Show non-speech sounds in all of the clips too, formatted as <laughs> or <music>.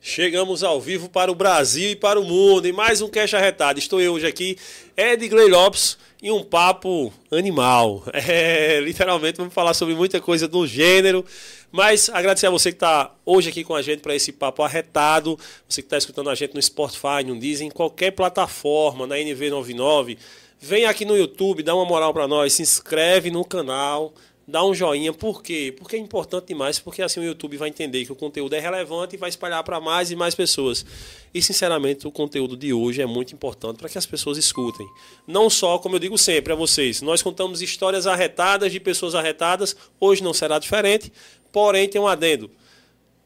Chegamos ao vivo para o Brasil e para o mundo em mais um Cash Arretado. Estou eu hoje aqui, Ed Gley Lopes, e um papo animal. <laughs> É, literalmente vamos falar sobre muita coisa do gênero, mas agradecer a você que está hoje aqui com a gente para esse papo arretado, você que está escutando a gente no Spotify, no Disney, em qualquer plataforma, na NV99, vem aqui no YouTube, dá uma moral para nós, se inscreve no canal, dá um joinha. Por quê? Porque é importante demais, porque assim o YouTube vai entender que o conteúdo é relevante e vai espalhar para mais e mais pessoas. E sinceramente, o conteúdo de hoje é muito importante para que as pessoas escutem. Não só, como eu digo sempre a vocês, nós contamos histórias arretadas de pessoas arretadas, hoje não será diferente, porém tem um adendo.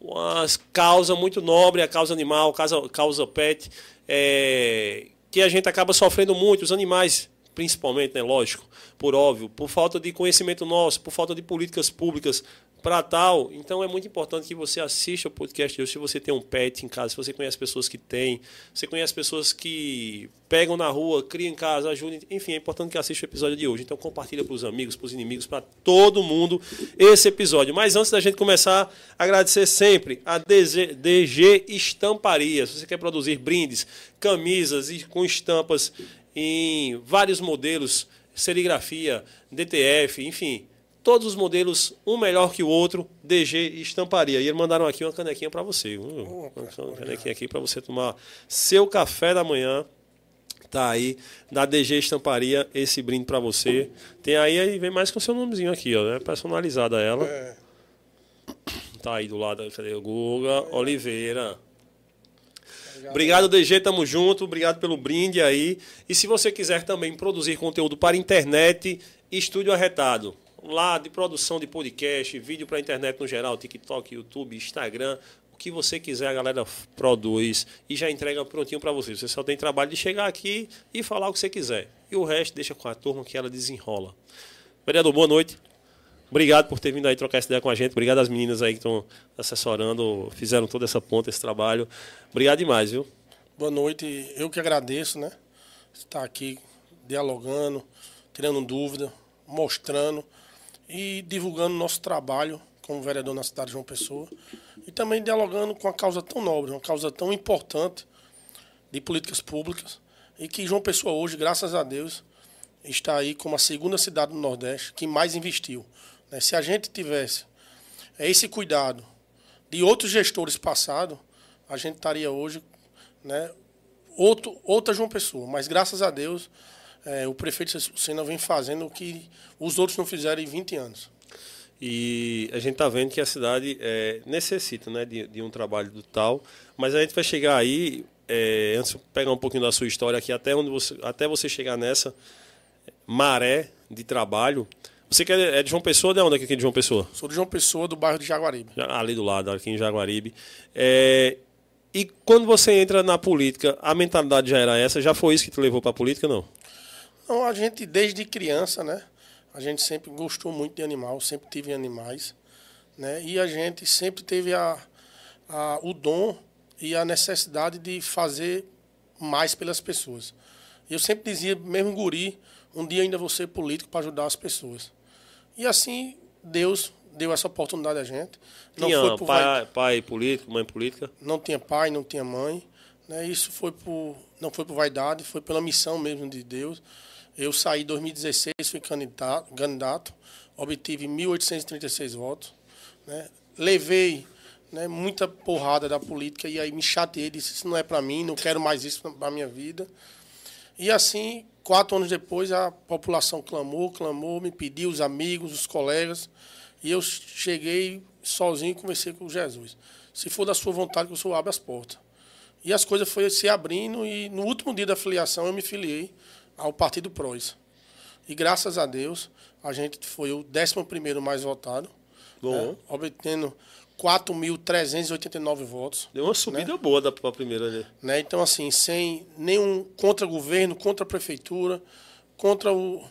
Uma causa muito nobre, a causa animal, a causa, causa pet, é, que a gente acaba sofrendo muito, os animais principalmente, né, lógico, por óbvio, por falta de conhecimento nosso, por falta de políticas públicas para tal. Então é muito importante que você assista o podcast de hoje. Se você tem um pet em casa, se você conhece pessoas que têm, você conhece pessoas que pegam na rua, criam em casa, ajudem. Enfim, é importante que assista o episódio de hoje. Então compartilha para os amigos, para os inimigos, para todo mundo esse episódio. Mas antes da gente começar, agradecer sempre a DG, DG Estamparia. Se você quer produzir brindes, camisas e com estampas em vários modelos, serigrafia, DTF, enfim, todos os modelos, um melhor que o outro, DG Estamparia. E eles mandaram aqui uma canequinha para você. uma canequinha aqui para você tomar seu café da manhã. Tá aí, da DG Estamparia, esse brinde para você. Tem aí, aí vem mais com o seu nomezinho aqui, ó, né? Personalizada ela. É. Tá aí do lado, o Guga? Oliveira. Obrigado, DG, tamo junto. Obrigado pelo brinde aí. E se você quiser também produzir conteúdo para internet, Estúdio Arretado. Lá de produção de podcast, vídeo para internet no geral, TikTok, YouTube, Instagram, o que você quiser, a galera produz e já entrega prontinho para você. Você só tem trabalho de chegar aqui e falar o que você quiser. E o resto deixa com a turma que ela desenrola. Vereador, boa noite. Obrigado por ter vindo aí trocar essa ideia com a gente. Obrigado às meninas aí que estão assessorando, fizeram toda essa ponta, esse trabalho. Obrigado demais, viu? Boa noite. Eu que agradeço, né? Estar aqui dialogando, tirando dúvida, mostrando e divulgando nosso trabalho como vereador na cidade de João Pessoa. E também dialogando com uma causa tão nobre, uma causa tão importante de políticas públicas. E que João Pessoa hoje, graças a Deus, está aí como a segunda cidade do Nordeste que mais investiu. Né? Se a gente tivesse esse cuidado de outros gestores passados, a gente estaria hoje né, outro, outra João Pessoa. Mas graças a Deus, é, o prefeito Sena vem fazendo o que os outros não fizeram em 20 anos. E a gente está vendo que a cidade é, necessita né, de, de, um trabalho do tal, mas a gente vai chegar aí, é, antes de pegar um pouquinho da sua história aqui, até, onde você, até você chegar nessa maré de trabalho, você que é de João Pessoa, de onde é aqui de João Pessoa? Sou de João Pessoa, do bairro de Jaguaribe. Ali do lado, aqui em Jaguaribe. É, e quando você entra na política, a mentalidade já era essa? Já foi isso que te levou para a política, não? Não, a gente desde criança, né? A gente sempre gostou muito de animal, sempre tive animais, né? E a gente sempre teve a, a, o dom e a necessidade de fazer mais pelas pessoas. Eu sempre dizia, mesmo guri, um dia ainda vou ser político para ajudar as pessoas. E assim, Deus deu essa oportunidade a gente. Não tinha foi por pai, pai político, mãe política? Não tinha pai, não tinha mãe. Né? Isso foi por, não foi por vaidade, foi pela missão mesmo de Deus. Eu saí em 2016, fui candidato, candidato obtive 1.836 votos. Né? Levei né, muita porrada da política e aí me chateei, disse, isso não é para mim, não quero mais isso para minha vida. E assim, quatro anos depois, a população clamou, clamou, me pediu, os amigos, os colegas, e eu cheguei sozinho e conversei com Jesus. Se for da sua vontade, que o Senhor abra as portas. E as coisas foram se abrindo, e no último dia da filiação eu me filiei ao Partido PROS. E graças a Deus, a gente foi o 11 mais votado, né, obtendo 4.389 votos. Deu uma subida né? boa da para a primeira ali. Né? Então, assim, sem nenhum contra governo, contra a prefeitura, contra o,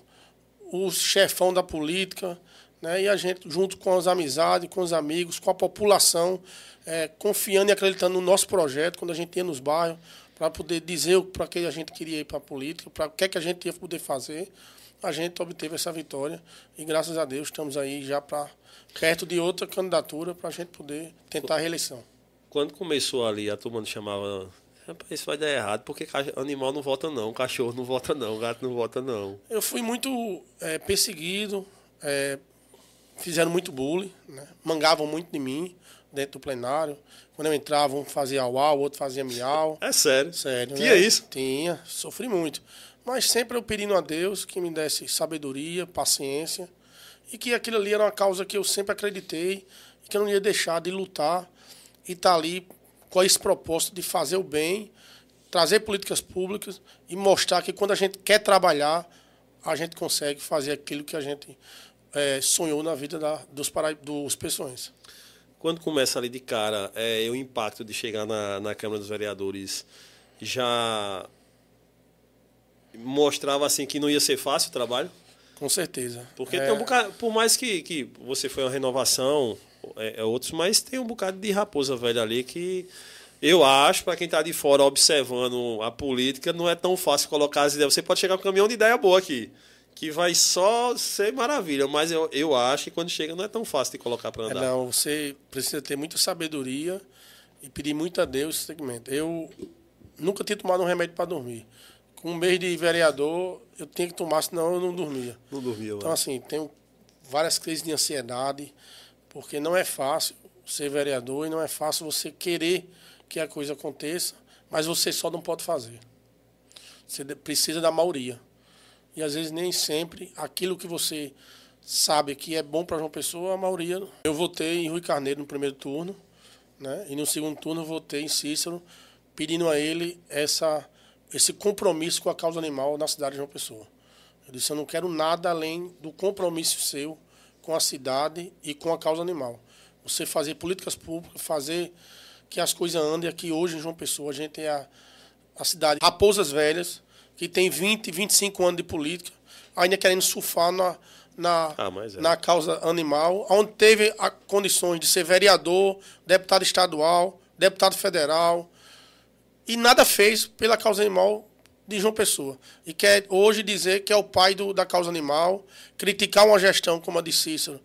o chefão da política. né? E a gente, junto com as amizades, com os amigos, com a população, é, confiando e acreditando no nosso projeto, quando a gente ia nos bairros, para poder dizer para que a gente queria ir para a política, para o que, é que a gente ia poder fazer, a gente obteve essa vitória e graças a Deus estamos aí já para perto de outra candidatura para a gente poder tentar a reeleição. Quando começou ali, a turma chamava Rapaz, isso vai dar errado, porque animal não vota não, cachorro não vota não, gato não vota não. Eu fui muito é, perseguido, é, fizeram muito bullying, né? mangavam muito de mim dentro do plenário. Quando eu entrava, um fazia uau, o outro fazia miau. É sério? Sério. Tinha né? isso? Tinha, sofri muito. Mas sempre eu pedindo a Deus que me desse sabedoria, paciência, e que aquilo ali era uma causa que eu sempre acreditei, e que eu não ia deixar de lutar e estar tá ali com esse propósito de fazer o bem, trazer políticas públicas e mostrar que quando a gente quer trabalhar, a gente consegue fazer aquilo que a gente é, sonhou na vida da, dos, para, dos pessoas. Quando começa ali de cara, é, o impacto de chegar na, na Câmara dos Vereadores já mostrava assim que não ia ser fácil o trabalho? Com certeza. Porque é... tem um bocado, por mais que, que você foi uma renovação, é, é, outros, mas tem um bocado de raposa velha ali que eu acho, para quem está de fora observando a política, não é tão fácil colocar as ideias. Você pode chegar com um caminhão de ideia boa aqui, que vai só ser maravilha, mas eu, eu acho que quando chega não é tão fácil de colocar para andar. É, não, você precisa ter muita sabedoria e pedir muito a Deus esse segmento. Eu nunca tinha tomado um remédio para dormir. Com um mês de vereador, eu tinha que tomar, senão eu não dormia. Não dormia, Então, assim, tenho várias crises de ansiedade porque não é fácil ser vereador e não é fácil você querer que a coisa aconteça, mas você só não pode fazer. Você precisa da maioria. E às vezes nem sempre aquilo que você sabe que é bom para João Pessoa, a maioria. Eu votei em Rui Carneiro no primeiro turno, né? E no segundo turno votei em Cícero, pedindo a ele essa esse compromisso com a causa animal na cidade de João Pessoa. Eu disse, eu não quero nada além do compromisso seu com a cidade e com a causa animal. Você fazer políticas públicas, fazer que as coisas andem aqui hoje em João Pessoa. A gente tem a, a cidade Raposas Velhas, que tem 20, 25 anos de política, ainda querendo surfar na, na, ah, é. na causa animal, onde teve a, condições de ser vereador, deputado estadual, deputado federal, e nada fez pela causa animal de João Pessoa. E quer hoje dizer que é o pai do, da causa animal, criticar uma gestão como a de Cícero,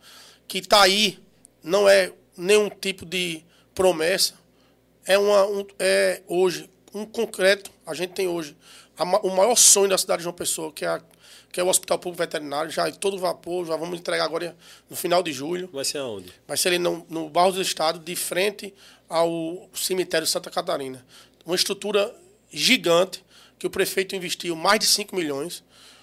que está aí, não é nenhum tipo de promessa, é, uma, um, é hoje um concreto. A gente tem hoje a, o maior sonho da cidade de João Pessoa, que é, a, que é o Hospital Público Veterinário, já em todo vapor, já vamos entregar agora no final de julho. Vai ser aonde? Vai ser ali no, no Barro do Estado, de frente ao cemitério Santa Catarina. Uma estrutura gigante, que o prefeito investiu mais de 5 milhões,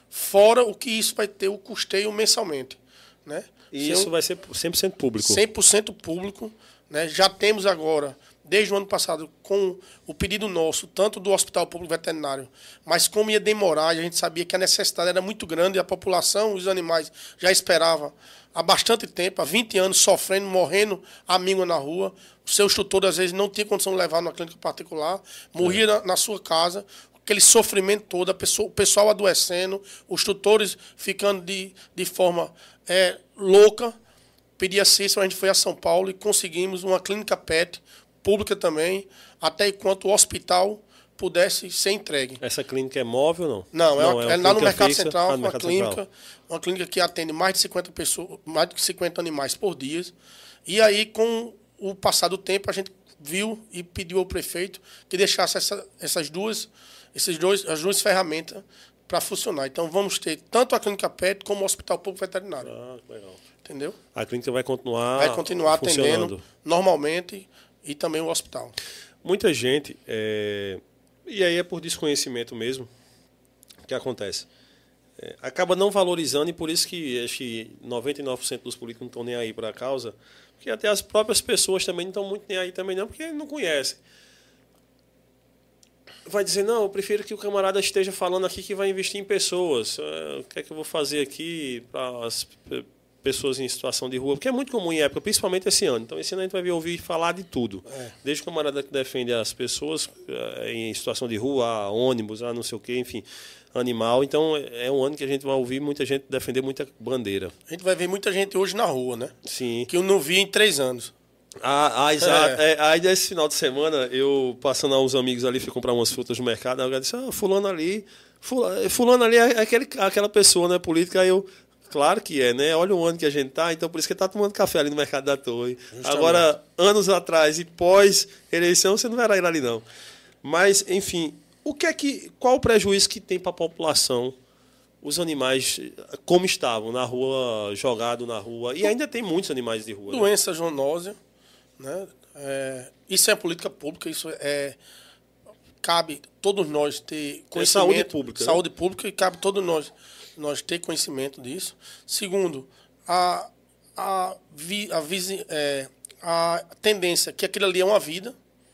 fora o que isso vai ter o custeio mensalmente. Né? E isso vai ser 100% público? 100% público. Né? Já temos agora, desde o ano passado, com o pedido nosso, tanto do Hospital Público Veterinário, mas como ia demorar, a gente sabia que a necessidade era muito grande e a população, os animais, já esperava há bastante tempo, há 20 anos, sofrendo, morrendo a míngua na rua. O seu instrutor, às vezes, não tinha condição de levar numa clínica particular, morria é. na, na, sua casa aquele sofrimento todo, a pessoa, o pessoal adoecendo, os tutores ficando de, de forma é, louca. Pedi a Cícero, a gente foi a São Paulo e conseguimos uma clínica PET, pública também, até enquanto o hospital pudesse ser entregue. Essa clínica é móvel ou não? Não, é, não, é, é lá no Mercado fixa, Central, ah, uma mercado clínica, central. uma clínica que atende mais de 50 pessoas, mais de 50 animais por dia. E aí, com o passar do tempo, a gente viu e pediu ao prefeito que deixasse essa, essas duas esses dois, as duas ferramentas para funcionar. Então vamos ter tanto a clínica PET como o Hospital Público Veterinário. Ah, legal. Entendeu? A clínica vai continuar Vai continuar atendendo normalmente e também o hospital. Muita gente, é... e aí é por desconhecimento mesmo que acontece. É, acaba não valorizando e por isso que acho que 99% dos políticos não estão nem aí para a causa, porque até as próprias pessoas também não estão muito nem aí também não, porque não conhecem vai dizer, não, eu prefiro que o camarada esteja falando aqui que vai investir em pessoas. É, o que é que eu vou fazer aqui para as pessoas em situação de rua, porque é muito comum em época, principalmente esse ano. Então, esse ano a gente vai ouvir falar de tudo. É. Desde o camarada que defende as pessoas eh, em situação de rua, ônibus, a não sei o quê, enfim, animal. Então, é um ano que a gente vai ouvir muita gente defender muita bandeira. A gente vai ver muita gente hoje na rua, né? Sim. Que eu não vi em três anos. Ah, ah exato. É. É, aí, nesse final de semana, eu passando uns amigos ali, fui comprar umas frutas no mercado, aí eu disse, ah, fulano ali... Fulano ali é aquele, aquela pessoa, né, política, aí eu Claro que é, né? Olha o ano que a gente tá, então por isso que tá tomando café ali no mercado da torre. Justamente. Agora, anos atrás e pós eleição, você não vai ir ali não. Mas, enfim, o que é que qual o prejuízo que tem para a população os animais como estavam na rua, jogado na rua e ainda tem muitos animais de rua. Né? Doença né? zoonose, né? É, isso é política pública, isso é cabe todos nós ter conhecimento, é saúde pública, saúde né? pública e cabe todos nós nós ter conhecimento disso. Segundo, a, a, vi, a, visi, é, a tendência que aquilo ali é uma vida.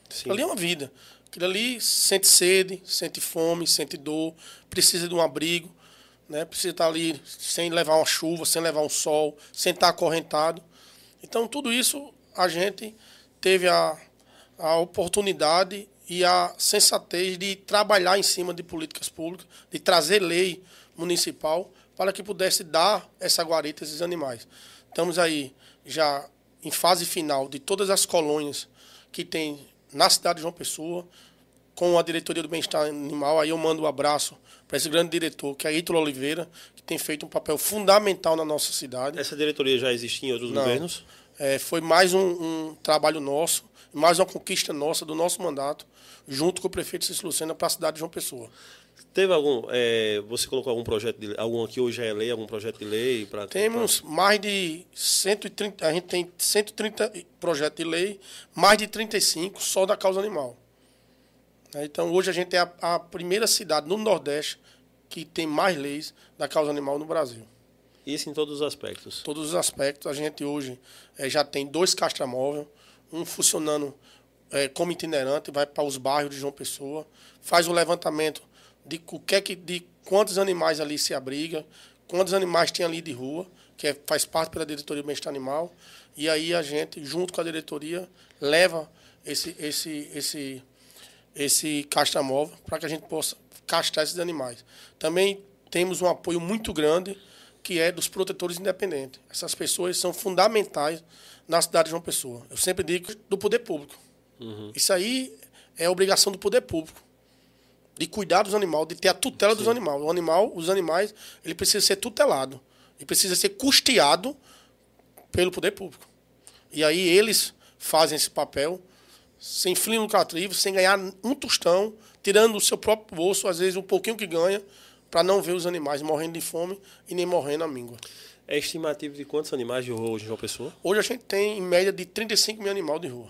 Sim. Ali é uma vida. Aquilo ali sente sede, sente fome, sente dor, precisa de um abrigo, né? precisa estar ali sem levar uma chuva, sem levar um sol, sem estar acorrentado. Então, tudo isso a gente teve a, a oportunidade e a sensatez de trabalhar em cima de políticas públicas, de trazer lei municipal para que pudesse dar essa guarita a esses animais. Estamos aí já em fase final de todas as colônias que tem na cidade de João Pessoa, com a diretoria do bem-estar animal. Aí eu mando um abraço para esse grande diretor, que é Ítalo Oliveira, que tem feito um papel fundamental na nossa cidade. Essa diretoria já existia em outros Não, governos? É, foi mais um, um, trabalho nosso, mais uma conquista nossa, do nosso mandato, junto com o prefeito Cícero Lucena, para a cidade de João Pessoa. Teve algum. É, você colocou algum projeto de algum aqui hoje é lei, algum projeto de lei? Pra, Temos pra... mais de 130. A gente tem 130 projetos de lei, mais de 35 só da causa animal. Né, então hoje a gente é a, a primeira cidade no Nordeste que tem mais leis da causa animal no Brasil. Isso em todos os aspectos? Todos os aspectos. A gente hoje é, já tem dois castramóveis, um funcionando é, como itinerante, vai para os bairros de João Pessoa, faz o levantamento de, o que é que, de quantos animais ali se abriga, quantos animais tem ali de rua, que é, faz parte pela diretoria do bem-estar animal, e aí a gente, junto com a diretoria, leva esse, esse, esse, esse castramóvel para que a gente possa castrar esses animais. Também temos um apoio muito grande que é dos protetores independentes. Essas pessoas são fundamentais na cidade de João Pessoa. Eu sempre digo do poder público. Uhum. Isso aí é obrigação do poder público de cuidar dos animais, de ter a tutela Sim. dos animais. O animal, os animais, ele precisa ser tutelado. Ele precisa ser custeado pelo poder público. E aí eles fazem esse papel sem fim lucrativo, sem ganhar um tostão, tirando do seu próprio bolso, às vezes um pouquinho que ganha, para não ver os animais morrendo de fome e nem morrendo à míngua. É estimativo de quantos animais de rua hoje em João Pessoa? Hoje a gente tem em média de 35 mil animais de rua.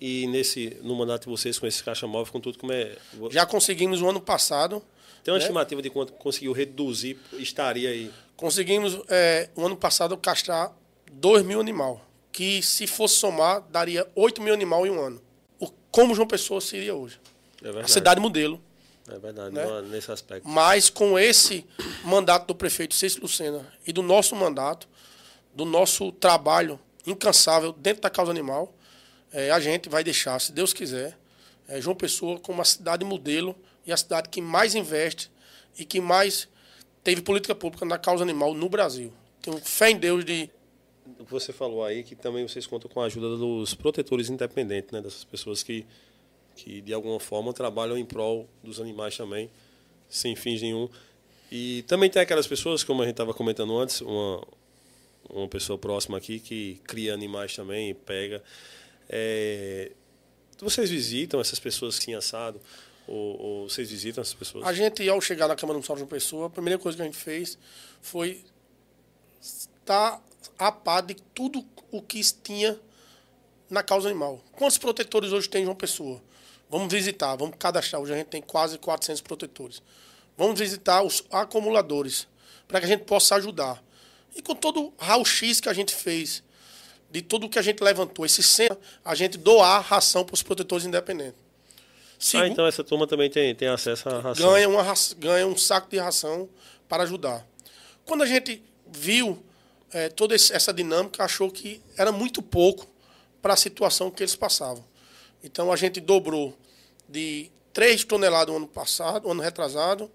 E nesse, no mandato de vocês, com esse caixa móvel, com tudo como é. Já conseguimos o ano passado. Tem uma né? estimativa de quanto conseguiu reduzir, estaria aí? Conseguimos, é, o ano passado, castrar 2 mil animal. Que se fosse somar, daria 8 mil animal em um ano. O, como João Pessoa seria hoje. É verdade. A cidade modelo. É verdade, né? nesse aspecto. Mas com esse mandato do prefeito Cícero Lucena e do nosso mandato, do nosso trabalho incansável dentro da causa animal, é, a gente vai deixar, se Deus quiser, é, João Pessoa como a cidade modelo e a cidade que mais investe e que mais teve política pública na causa animal no Brasil. Tenho fé em Deus de. Você falou aí que também vocês contam com a ajuda dos protetores independentes, né? dessas pessoas que, que de alguma forma trabalham em prol dos animais também, sem fins nenhum. E também tem aquelas pessoas, como a gente estava comentando antes, uma, uma pessoa próxima aqui que cria animais também, pega. É, vocês visitam essas pessoas que tinham assado? Ou, ou, vocês visitam essas pessoas? A gente, ao chegar na Câmara Municipal de uma pessoa, a primeira coisa que a gente fez foi estar a par de tudo o que tinha na causa animal. Quantos protetores hoje tem em João Pessoa? Vamos visitar, vamos cadastrar. Hoje a gente tem quase 400 protetores. Vamos visitar os acumuladores, para que a gente possa ajudar. E com todo o raio-x que a gente fez de tudo que a gente levantou, esse centro, a gente doar ração para os protetores independentes. ah, então essa turma também tem, tem acesso à ração. Ganha, uma, ganha um saco de ração para ajudar. Quando a gente viu é, toda essa dinâmica, achou que era muito pouco para a situação que eles passavam. Então a gente dobrou de 3 toneladas no ano passado, ano retrasado.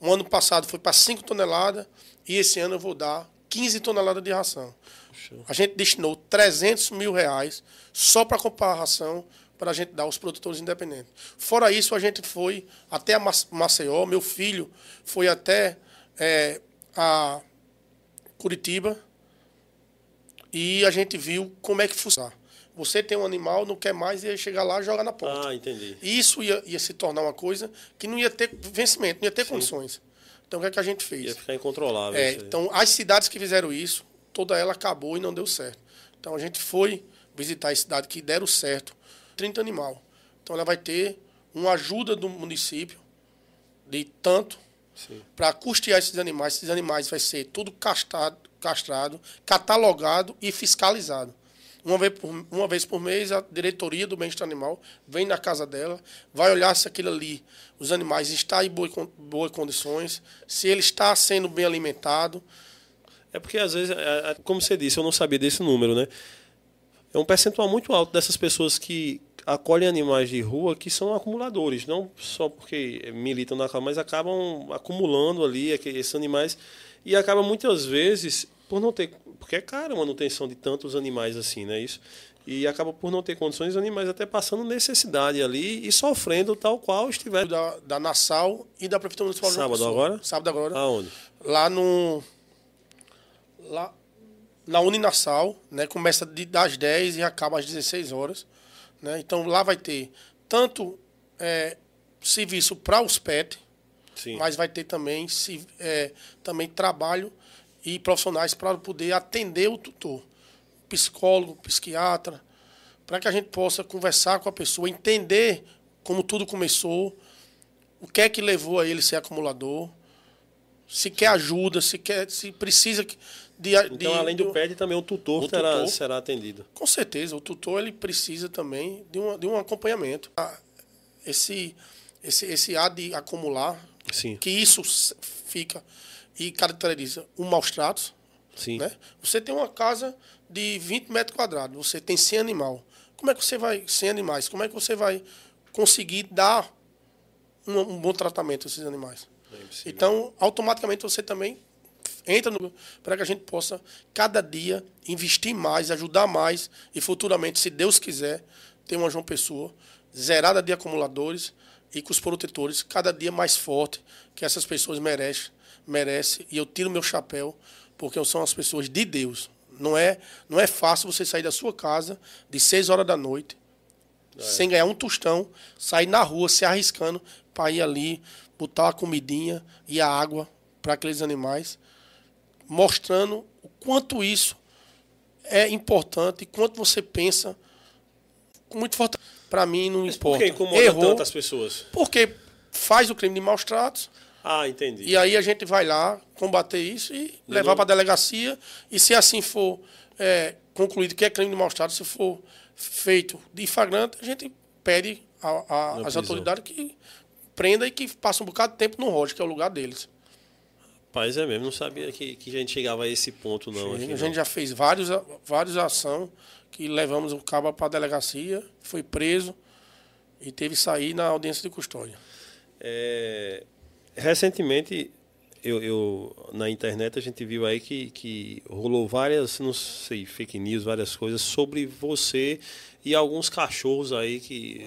O ano passado foi para 5 toneladas e esse ano eu vou dar 15 toneladas de ração. A gente destinou 300 mil reais só para comprar a ração para a gente dar aos produtores independentes. Fora isso, a gente foi até a Maceió, meu filho foi até é, a Curitiba e a gente viu como é que funciona. Você tem um animal, não quer mais, ia chegar lá e jogar na porta. Ah, entendi. E isso ia, ia se tornar uma coisa que não ia ter vencimento, não ia ter Sim. condições. Então, o que, é que a gente fez? Ia ficar incontrolável. É, então, as cidades que fizeram isso, toda ela acabou e não deu certo. Então, a gente foi visitar as cidades que deram certo, 30 animal. Então, ela vai ter uma ajuda do município de tanto para custear esses animais. Esses animais vai ser tudo castrado, castrado catalogado e fiscalizado. Uma vez, por, uma vez por mês, a diretoria do bem-estar animal vem na casa dela, vai olhar se aquilo ali, os animais estão em boas, boas condições, se ele está sendo bem alimentado. É porque, às vezes, é, é, como você disse, eu não sabia desse número, né? É um percentual muito alto dessas pessoas que acolhem animais de rua que são acumuladores, não só porque militam na causa, mas acabam acumulando ali esses animais e acaba muitas vezes por não ter porque é cara a manutenção de tantos animais assim, né? Isso. E acaba por não ter condições, os animais até passando necessidade ali e sofrendo tal qual estiver. Da, da Nassau e da Prefeitura Municipal de Sábado agora? Sábado agora. Aonde? Lá no. Lá, na Uninassau, né? Começa de, das 10 e acaba às 16 horas. Né? Então lá vai ter tanto é, serviço para os pets, Sim. mas vai ter também, se, é, também trabalho e profissionais para poder atender o tutor, psicólogo, psiquiatra, para que a gente possa conversar com a pessoa, entender como tudo começou, o que é que levou a ele ser acumulador, se quer ajuda, se quer, se precisa de, então, de, além do PED, também o tutor, o será, tutor será atendido. Com certeza, o tutor ele precisa também de, uma, de um acompanhamento. Ah, esse, esse, esse A de acumular, Sim. que isso fica e caracteriza o maus tratos. Sim. Né? Você tem uma casa de 20 metros quadrados, você tem 100 animais. Como é que você vai, 100 animais, como é que você vai conseguir dar um, um bom tratamento a esses animais? É então, automaticamente você também entra para que a gente possa, cada dia, investir mais, ajudar mais e futuramente, se Deus quiser, ter uma João Pessoa zerada de acumuladores e com os protetores cada dia mais forte que essas pessoas merecem merece e eu tiro meu chapéu porque são as pessoas de Deus. Não é, não é fácil você sair da sua casa de 6 horas da noite é. sem ganhar um tostão, sair na rua se arriscando para ir ali botar a comidinha e a água para aqueles animais, mostrando o quanto isso é importante e quanto você pensa muito forte. Para mim não Mas importa. Por que incomoda Errou, tantas pessoas? Porque faz o crime de maus tratos, ah, entendi. E aí a gente vai lá combater isso e levar para a delegacia. E se assim for é, concluído que é crime de maus-trato, se for feito de flagrante, a gente pede às autoridades que prenda e que passe um bocado de tempo no rojo, que é o lugar deles. Paz é mesmo, não sabia que, que a gente chegava a esse ponto, não. Aqui, a gente já fez vários, vários ações que levamos o cabo para a delegacia, foi preso e teve que sair na audiência de custódia. É, recentemente, eu, eu, na internet a gente viu aí que, que rolou várias, não sei, fake news, várias coisas sobre você e alguns cachorros aí que.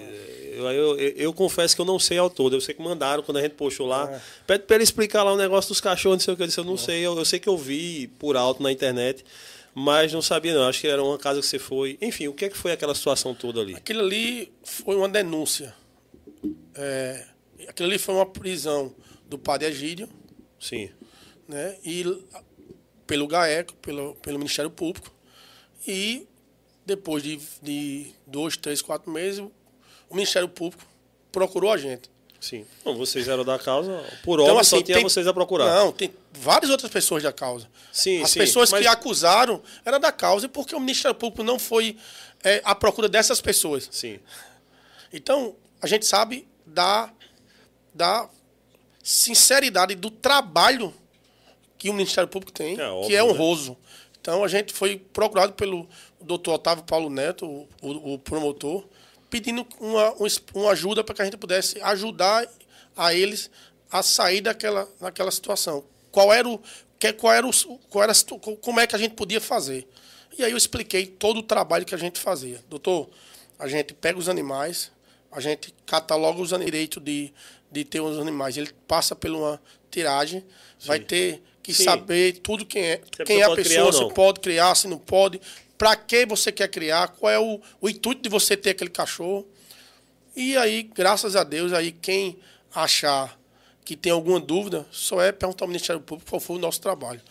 Eu, eu, eu, confesso que eu não sei ao todo. Eu sei que mandaram quando a gente postou lá. É. Pede para ele explicar lá o negócio dos cachorros, não sei o que. Eu disse, eu não é. sei. Eu, eu sei que eu vi por alto na internet, mas não sabia não. Acho que era uma casa que você foi. Enfim, o que, é que foi aquela situação toda ali? Aquilo ali foi uma denúncia. É, aquilo ali foi uma prisão do padre Egídio. Sim. Né? E pelo GAECO, pelo, pelo Ministério Público. E depois de, de dois, três, quatro meses, o Ministério Público procurou a gente. Sim. Vocês eram da causa, por então, assim, só tinha tem, vocês a procurar. Não, tem várias outras pessoas da causa. Sim, As sim, pessoas mas... que acusaram eram da causa porque o Ministério Público não foi é, à procura dessas pessoas. Sim. Então, a gente sabe da, da sinceridade do trabalho que o Ministério Público tem, É que óbvio, é né? honroso. Então a gente foi procurado pelo doutor Otávio Paulo Neto, o, o- o promotor, pedindo uma, um uma ajuda para que a gente pudesse ajudar a eles a sair daquela, daquela situação. Qual era o. Que, qual era o, qual era como é que a gente podia fazer? E aí eu expliquei todo o trabalho que a gente fazia. Doutor, a gente pega os animais, a gente cataloga os direitos de, de ter os animais. Ele passa por uma tiragem, vai ter que Sim. saber tudo quem é, Se quem é a pessoa se pode criar, se não pode, para que você quer criar, qual é o, o intuito de você ter aquele cachorro. E aí, graças a Deus, aí quem achar que tem alguma dúvida, só é perguntar ao Ministério Público qual foi o nosso trabalho.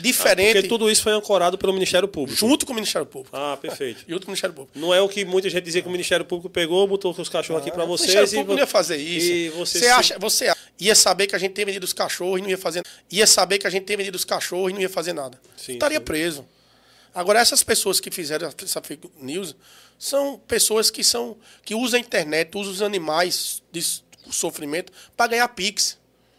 Diferente, Porque tudo isso foi ancorado pelo Ministério Público. junto com o Ministério Público. Ah, perfeito. <laughs> Junto com o Ministério Público. Não é o que muita gente dizia que o Ministério Público pegou, botou os cachorros aqui para O vocês. Ministério e Público não ia fazer isso. E você, você, acha, você ia saber que a gente tem vendido os cachorros e não ia fazer Ia saber que a gente tem vendido os cachorros e não ia fazer nada. Sim, Estaria sim. preso. Agora, essas pessoas que fizeram essa fake news são pessoas que são que usam a internet, usam os animais de sofrimento para ganhar Pix.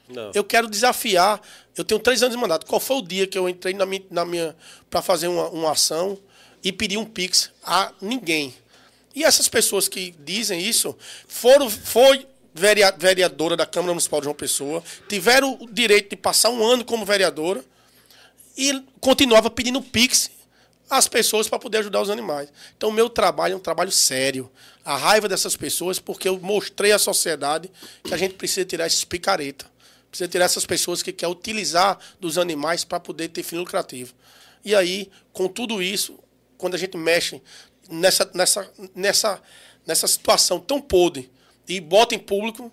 Não. Eu quero desafiar. Eu tenho três anos de mandato. Qual foi o dia que eu entrei na minha, na minha para fazer uma, uma ação e pedi um pix a ninguém? E essas pessoas que dizem isso foram foi verea- vereadora da Câmara Municipal de João Pessoa, tiveram o direito de passar um ano como vereadora e continuava pedindo pix às pessoas para poder ajudar os animais. Então, o meu trabalho é um trabalho sério. A raiva dessas pessoas, porque eu mostrei à sociedade que a gente precisa tirar esses picareta. Precisa tirar essas pessoas que querem utilizar dos animais para poder ter fim lucrativo. E aí, com tudo isso, quando a gente mexe nessa, nessa, nessa, nessa situação tão podre e bota em público,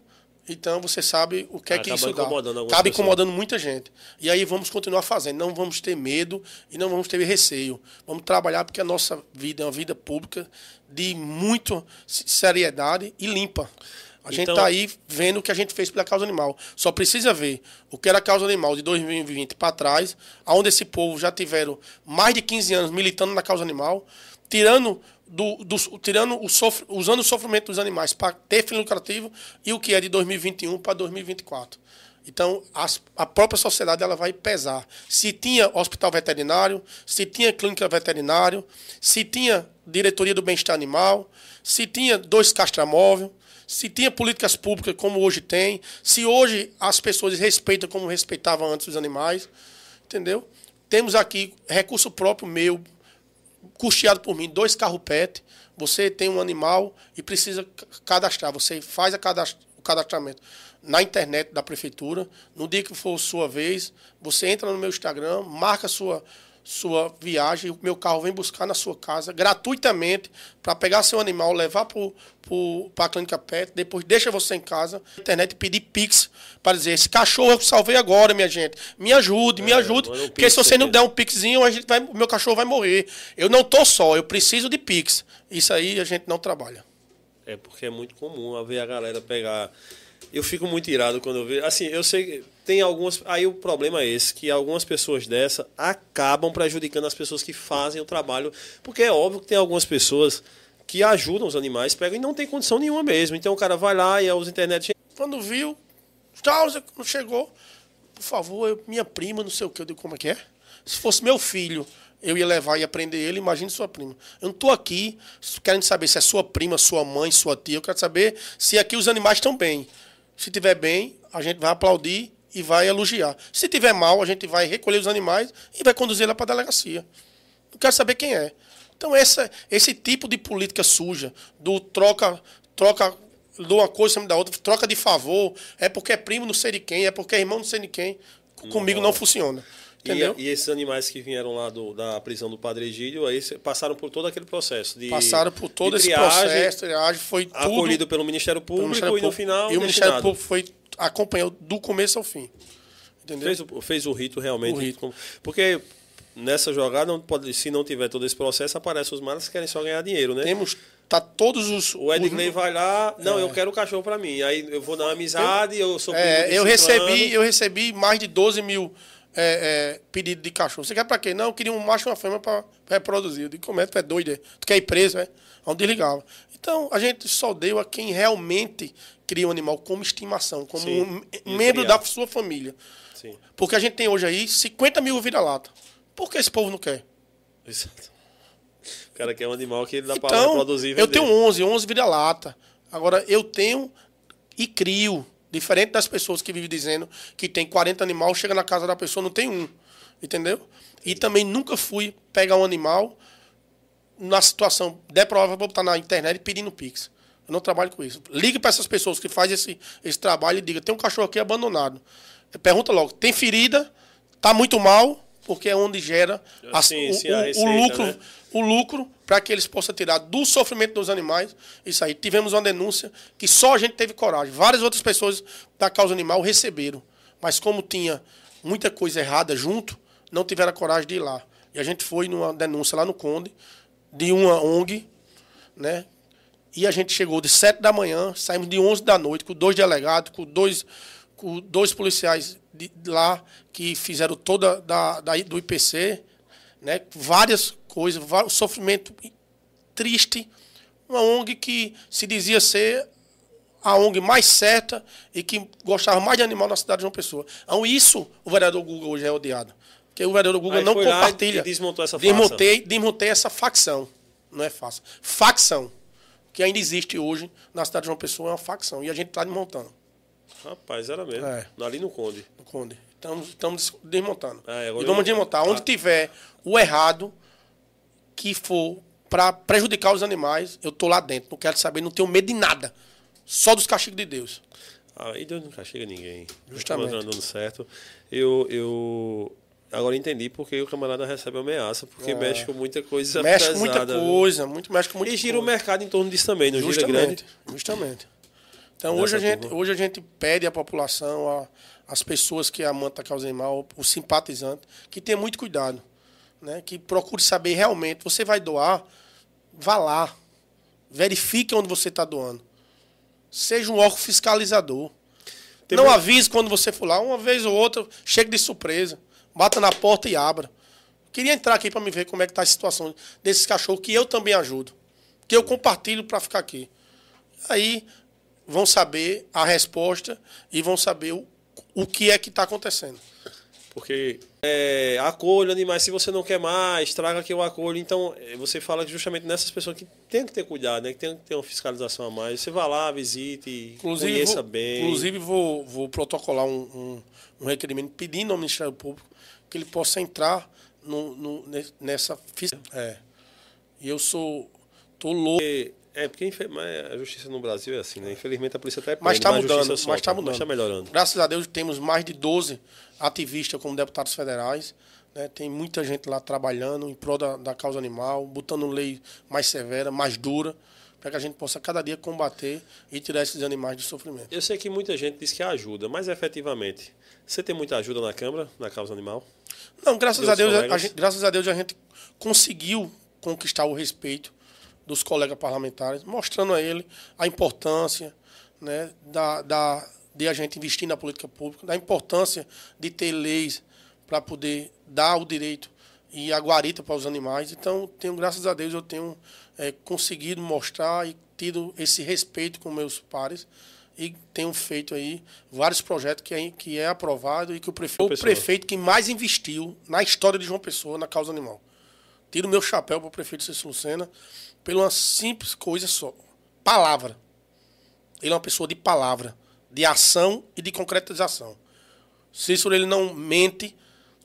então você sabe o que é que Acaba isso dá. incomodando Acaba pessoas. incomodando muita gente. E aí vamos continuar fazendo. Não vamos ter medo e não vamos ter receio. Vamos trabalhar porque a nossa vida é uma vida pública de muita seriedade e limpa. A gente Então- está aí vendo o que a gente fez pela causa animal. Só precisa ver o que era a causa animal de 2020 para trás, onde esse povo já tiveram mais de 15 anos militando na causa animal, tirando do, do- tirando o sofr, usando o sofrimento dos animais para ter fim lucrativo e o que é de 2021 para 2024. Então, as- a própria sociedade ela vai pesar. Se tinha hospital veterinário, se tinha clínica veterinário, se tinha diretoria do bem-estar animal, se tinha dois castramóvel, se tinha políticas públicas como hoje tem, se hoje as pessoas respeitam como respeitavam antes os animais, entendeu? Temos aqui recurso próprio meu, custeado por mim, dois carro pet. Você tem um animal e precisa ca- cadastrar. Você faz cadast- o cadastramento na internet da prefeitura. No dia que for sua vez, você entra no meu Instagram, marca sua sua viagem, o meu carro vem buscar na sua casa gratuitamente para pegar seu animal, levar para a clínica pet, depois deixa você em casa, na internet pedir pix para dizer, esse cachorro eu salvei agora, minha gente. Me ajude, me É, ajude, manda um porque se você não der um pixinho, a gente vai, o meu cachorro vai morrer. Eu não tô só, eu preciso de pix. Isso aí a gente não trabalha. É porque é muito comum ver a galera pegar. Eu fico muito irado quando eu vejo. Assim, eu sei que tem algumas. Aí o problema é esse, que algumas pessoas dessa acabam prejudicando as pessoas que fazem o trabalho. Porque é óbvio que tem algumas pessoas que ajudam os animais, pegam e não tem condição nenhuma mesmo. Então o cara vai lá e a internet. Quando viu, Charles não chegou, por favor, eu- minha prima, não sei o que, eu digo, como é que é? Se fosse meu filho, eu ia levar e aprender ele, imagine sua prima. Eu não estou aqui querendo saber se é sua prima, sua mãe, sua tia, eu quero saber se aqui os animais estão bem. Se tiver bem, a gente vai aplaudir e vai elogiar. Se tiver mal, a gente vai recolher os animais e vai conduzir ela para a delegacia. Eu quero saber quem é. Então, essa, esse tipo de política suja, do troca, troca de uma coisa cima da outra, troca de favor, é porque é primo não sei de quem, é porque é irmão não sei de quem, comigo não funciona. Entendeu? E, e esses animais que vieram lá do- da prisão do Padre Egídio, aí passaram por todo aquele processo. De, Passaram por todo esse triagem, processo, triagem, foi tudo. Acolhido pelo Ministério pelo Público Ministério e no Público. final. E o Ministério. Público foi, acompanhou do começo ao fim. Entendeu? Fez o, fez o rito realmente. O rito. Porque nessa jogada, não pode, se não tiver todo esse processo, aparecem os malas que querem só ganhar dinheiro, né? Temos. Tá todos os. O Edgley os- vai lá, não, É. eu quero o cachorro pra mim. Aí eu vou dar uma amizade, eu sou primo É, eu recebi, eu recebi mais de 12 mil é, é, pedido de cachorro. Você quer pra quê? Não, eu queria um macho e uma fêmea pra, pra reproduzir. Eu digo, como é? Tu é doido? é? Tu quer ir preso, é? Onde desligava. Então, a gente só deu a quem realmente cria um animal como estimação, como Sim, um membro criar. da sua família. Sim. Porque a gente tem hoje aí 50 mil vira-lata. Por que esse povo não quer? Exato. O cara quer um animal que ele dá pra Então, reproduzir e eu tenho 11, 11 vira-lata. Agora, eu tenho e crio. Diferente das pessoas que vivem dizendo que tem 40 animais, chega na casa da pessoa não tem um. Entendeu? E também nunca fui pegar um animal na situação deprovável, vou botar na internet pedindo pix. Eu não trabalho com isso. Ligue para essas pessoas que fazem esse, esse trabalho e diga: tem um cachorro aqui abandonado. Pergunta logo: tem ferida? Tá muito mal? Porque é onde gera a- Sim, o, sim, o- o receita, lucro, né? O lucro para que eles possam tirar do sofrimento dos animais. Isso aí. Tivemos uma denúncia que só a gente teve coragem. Várias outras pessoas da causa animal receberam. Mas como tinha muita coisa errada junto, não tiveram a coragem de ir lá. E a gente foi numa denúncia lá no Conde, de uma ONG, né? E a gente chegou de 7 da manhã, saímos de 11 da noite, com dois delegados, com dois, com dois policiais de, lá que fizeram toda da, da, do IPC, né? Várias coisas, sofrimento triste. Uma ONG que se dizia ser a ONG mais certa e que gostava mais de animal na cidade de João Pessoa. Então, isso o vereador Guga hoje é odiado. Porque o vereador Guga Aí não compartilha. desmontou essa desmontei, desmontei essa facção. Não é fácil. Facção. Que ainda existe hoje na cidade de João Pessoa é uma facção. E a gente está desmontando Rapaz, era mesmo. É. Ali no Conde. no Conde. Estamos, estamos desmontando. É, e vamos desmontar. Onde Ah. tiver o errado que for para prejudicar os animais, eu tô lá dentro. Não quero saber, não tenho medo de nada. Só dos castigos de Deus. Aí Deus nunca chega ninguém. Justamente. Não dando certo. Eu, eu agora entendi porque o camarada recebe ameaça, porque mexe com muita coisa É. mexe com pesada. muita viu? coisa, muito mexe com muita E gira o coisa. mercado em torno disso também, não gira grande? Justamente, justamente. Então hoje a, gente, hoje a gente pede à população, a, as pessoas que amam a causa animal, os simpatizantes, que tenham muito cuidado. Né? Que procure saber realmente, você vai doar, vá lá. Verifique onde você está doando. Seja um órgão fiscalizador. Tem Não avise quando você for lá, uma vez ou outra, chegue de surpresa. Bata na porta e abra. Queria entrar aqui para me ver como é que está a situação desses cachorros que eu também ajudo. Que eu compartilho para ficar aqui. Aí vão saber a resposta e vão saber o, o que é que está acontecendo. Porque é, acolho animais, se você não quer mais, traga que eu acolho. Então, é, você fala que justamente nessas pessoas que tem que ter cuidado, né? Que tem que ter uma fiscalização a mais. Você vai lá, visite, Inclusive, conheça vou, bem. inclusive vou, vou protocolar um, um, um requerimento pedindo ao Ministério Público que ele possa entrar no, no- ne- nessa É. E eu sou. tô louco. É, porque a justiça no Brasil é assim, né? Infelizmente a polícia até Mas está a justiça mudando, mas está mudando. Mas tá melhorando. Graças a Deus temos mais de 12 ativistas como deputados federais. né? Tem muita gente lá trabalhando em prol da, da causa animal, botando lei mais severa, mais dura, para que a gente possa cada dia combater e tirar esses animais de sofrimento. Eu sei que muita gente diz que ajuda, mas efetivamente, você tem muita ajuda na Câmara, na causa animal? Não, graças Deus a Deus, a gente, graças a Deus a gente conseguiu conquistar o respeito dos colegas parlamentares, mostrando a ele a importância né, da, da, de a gente investir na política pública, da importância de ter leis para poder dar o direito e a guarita para os animais. Então, tenho, graças a Deus, eu tenho eh, conseguido mostrar e tido esse respeito com meus pares e tenho feito aí vários projetos que é, que é aprovado e que o prefeito, o prefeito que mais investiu na história de João Pessoa na causa animal. Tiro meu chapéu para o prefeito Cícero Lucena por uma simples coisa só. Palavra. Ele é uma pessoa de palavra, de ação e de concretização. Cícero ele não mente.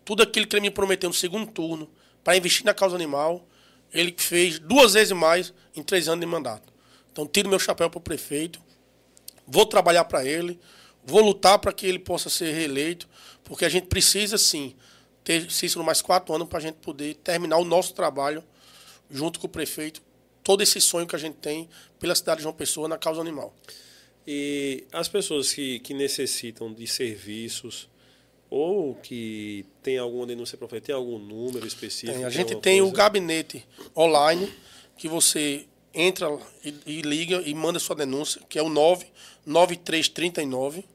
Tudo aquilo que ele me prometeu no segundo turno para investir na causa animal, ele fez duas vezes mais em três anos de mandato. Então tiro meu chapéu para o prefeito, vou trabalhar para ele, vou lutar para que ele possa ser reeleito, porque a gente precisa sim ter Cícero mais quatro anos para a gente poder terminar o nosso trabalho junto com o prefeito, todo esse sonho que a gente tem pela cidade de João Pessoa na causa animal. E as pessoas que, que necessitam de serviços ou que tem alguma denúncia para fazer, tem algum número específico? Tem, a gente tem o coisa? gabinete online, que você entra e, e liga e manda sua denúncia, que é o 99339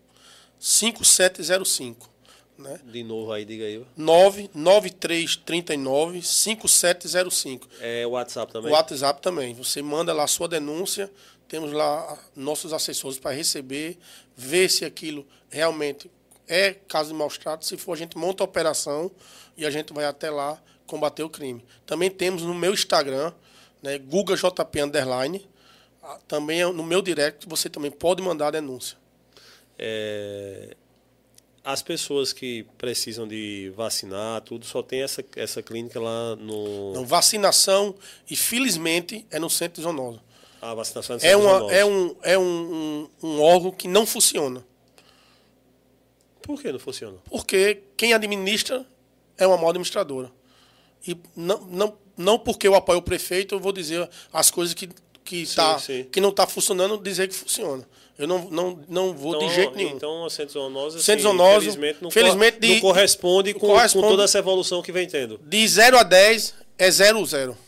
5705. Né? De novo aí, diga aí. 99339 5705. É o WhatsApp também? O WhatsApp também. Você manda lá a sua denúncia, temos lá nossos assessores para receber, ver se aquilo realmente é caso de maus tratos. Se for, a gente monta a operação e a gente vai até lá combater o crime. Também temos no meu Instagram, né, GugaJP Underline. Também é no meu direct você também pode mandar a denúncia. É, as pessoas que precisam de vacinar, tudo, só tem essa, essa clínica lá no. Não, vacinação, e felizmente, é no centro de zoonose. A vacinação é, é, uma, é, um, é um, um, um órgão que não funciona. Por que não funciona? Porque quem administra é uma mal administradora. E não, não, não porque eu apoio o prefeito, eu vou dizer as coisas que, que, sim, tá, sim. que não está funcionando, dizer que funciona. Eu não, não, não vou então, de jeito nenhum. Então, a Centro Zoonose, assim, Zoonose infelizmente, não, felizmente de, não corresponde, com, corresponde com toda essa evolução que vem tendo. De 0 a 10 é 0 0.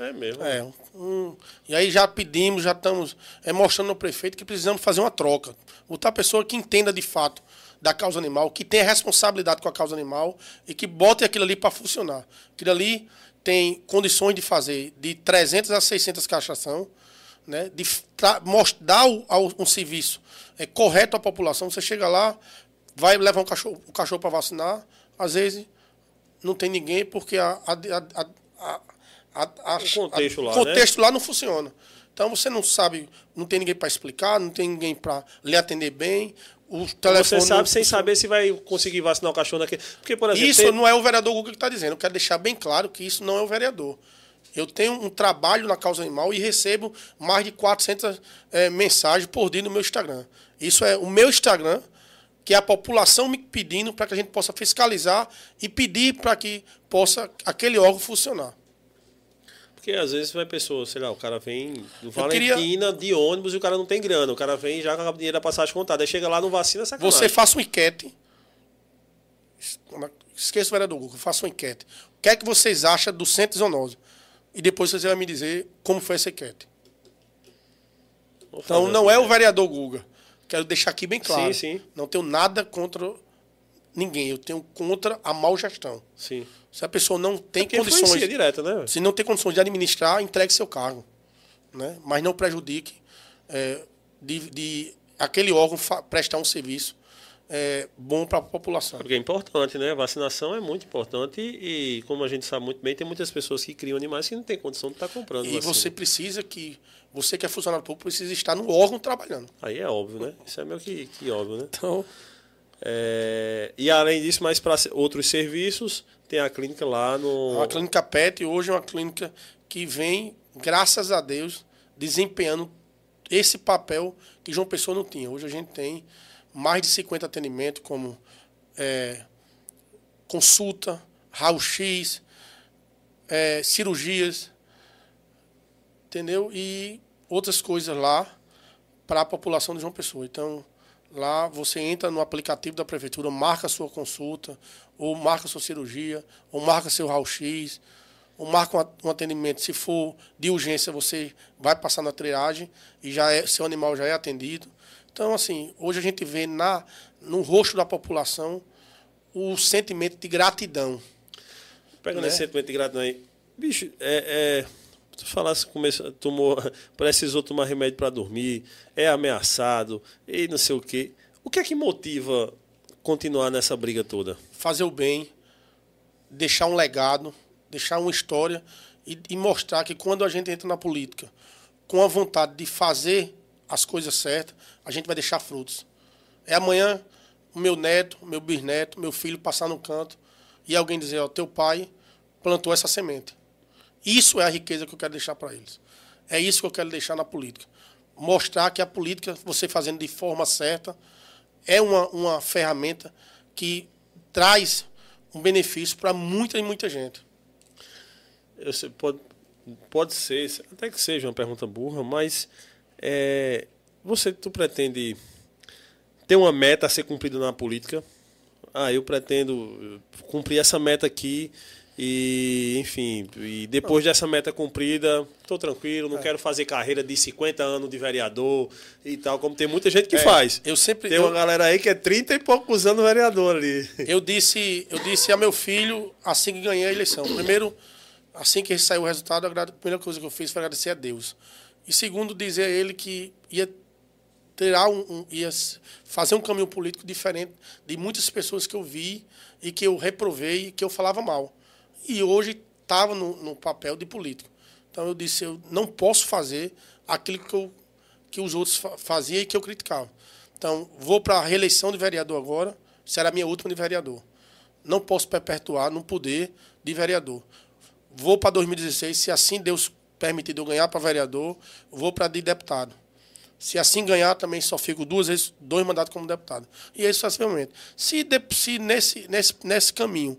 É mesmo. É. Um, e aí já pedimos, já estamos é, mostrando ao prefeito que precisamos fazer uma troca. Botar a pessoa que entenda de fato da causa animal, que tenha responsabilidade com a causa animal e que bote aquilo ali para funcionar. Aquilo ali tem condições de fazer de 300 a 600 castração, né, de dar um serviço é, correto à população. Você chega lá, vai levar um cachorro, um cachorro para vacinar, às vezes não tem ninguém porque a, a, a, o contexto, lá, contexto né? lá não funciona. Então você não sabe, não tem ninguém para explicar, não tem ninguém para lhe atender bem. O telefone você sabe sem saber se vai conseguir vacinar o cachorro naquele. Porque, por exemplo, isso tem... não é o vereador Google que está dizendo. Eu quero deixar bem claro que isso não é o vereador. Eu tenho um trabalho na causa animal e recebo mais de 400 é, mensagens por dia no meu Instagram. Isso é o meu Instagram, que é a população me pedindo para que a gente possa fiscalizar e pedir para que possa aquele órgão funcionar. Porque às vezes vai pessoa, sei lá, o cara vem do Valentina queria... de ônibus e o cara não tem grana. O cara vem já com a dinheiro da passagem contada. Aí chega lá, não vacina, sacanagem. Você faça uma enquete. Esqueça o vereador Google, faça uma enquete. O que é que vocês acham do centro zoonose? E depois você vai me dizer como foi essa enquete. Então não é o vereador Guga. Quero deixar aqui bem claro. Sim, sim. Não tenho nada contra ninguém. Eu tenho contra a mal gestão. Sim. Se a pessoa não tem é condições. Direta, né? Se não tem condições de administrar, entregue seu cargo. Né? Mas não prejudique é, de, de, aquele órgão prestar um serviço é, bom para a população. Porque é importante, né? A vacinação é muito importante e, como a gente sabe muito bem, tem muitas pessoas que criam animais que não têm condição de estar tá comprando. E vacina. você precisa que. Você que é funcionário público precisa estar no órgão trabalhando. Aí é óbvio, né? Isso é meio que, que óbvio, né? Então. É, e além disso, mais para outros serviços, tem a clínica lá no. A clínica PET hoje é uma clínica que vem, graças a Deus, desempenhando esse papel que João Pessoa não tinha. Hoje a gente tem mais de 50 atendimentos, como é, consulta, raio-x, é, cirurgias, entendeu? E outras coisas lá para a população de João Pessoa. Então, Lá você entra no aplicativo da prefeitura, marca sua consulta, ou marca sua cirurgia, ou marca seu raio-x, ou marca um atendimento. Se for de urgência, você vai passar na triagem e já é, seu animal já é atendido. Então, assim, hoje a gente vê na, no rosto da população o sentimento de gratidão. Pegando né? esse sentimento de gratidão aí, bicho, é, é tu falasse começou, tomou, <laughs> precisou tomar remédio para dormir, é ameaçado e não sei o quê. O que é que motiva continuar nessa briga toda? Fazer o bem, deixar um legado, deixar uma história e, e mostrar que quando a gente entra na política com a vontade de fazer as coisas certas, a gente vai deixar frutos. É amanhã o meu neto, o meu bisneto, meu filho passar no canto e alguém dizer, ó, teu pai plantou essa semente. Isso é a riqueza que eu quero deixar para eles. É isso que eu quero deixar na política. Mostrar que a política, você fazendo de forma certa, é uma, uma ferramenta que traz um benefício para muita e muita gente. Pode, pode ser, até que seja uma pergunta burra, mas é, você tu pretende ter uma meta a ser cumprida na política? Ah, eu pretendo cumprir essa meta aqui E, enfim, e depois dessa meta cumprida, estou tranquilo, É. não quero fazer carreira de 50 anos de vereador e tal, como tem muita gente que É, faz. eu sempre- Tem eu- uma galera aí que é 30 e poucos anos vereador ali. Eu disse, eu disse a meu filho assim que ganhei a eleição. Primeiro, assim que saiu o resultado, a primeira coisa que eu fiz foi agradecer a Deus. E segundo, dizer a ele que ia terá um, um- ia fazer um caminho político diferente de muitas pessoas que eu vi e que eu reprovei e que eu falava mal. E hoje estava no, no papel de político. Então eu disse, eu não posso fazer aquilo que, eu, que os outros fa- faziam e que eu criticava. Então, vou para a reeleição de vereador agora, será a minha última de vereador. Não posso perpetuar no poder de vereador. Vou para 2016, se assim Deus permitir eu ganhar para vereador, vou para de deputado. Se assim ganhar, também só fico duas vezes, dois mandatos como deputado. E é isso sucessivamente. Se, de- se nesse, nesse, nesse caminho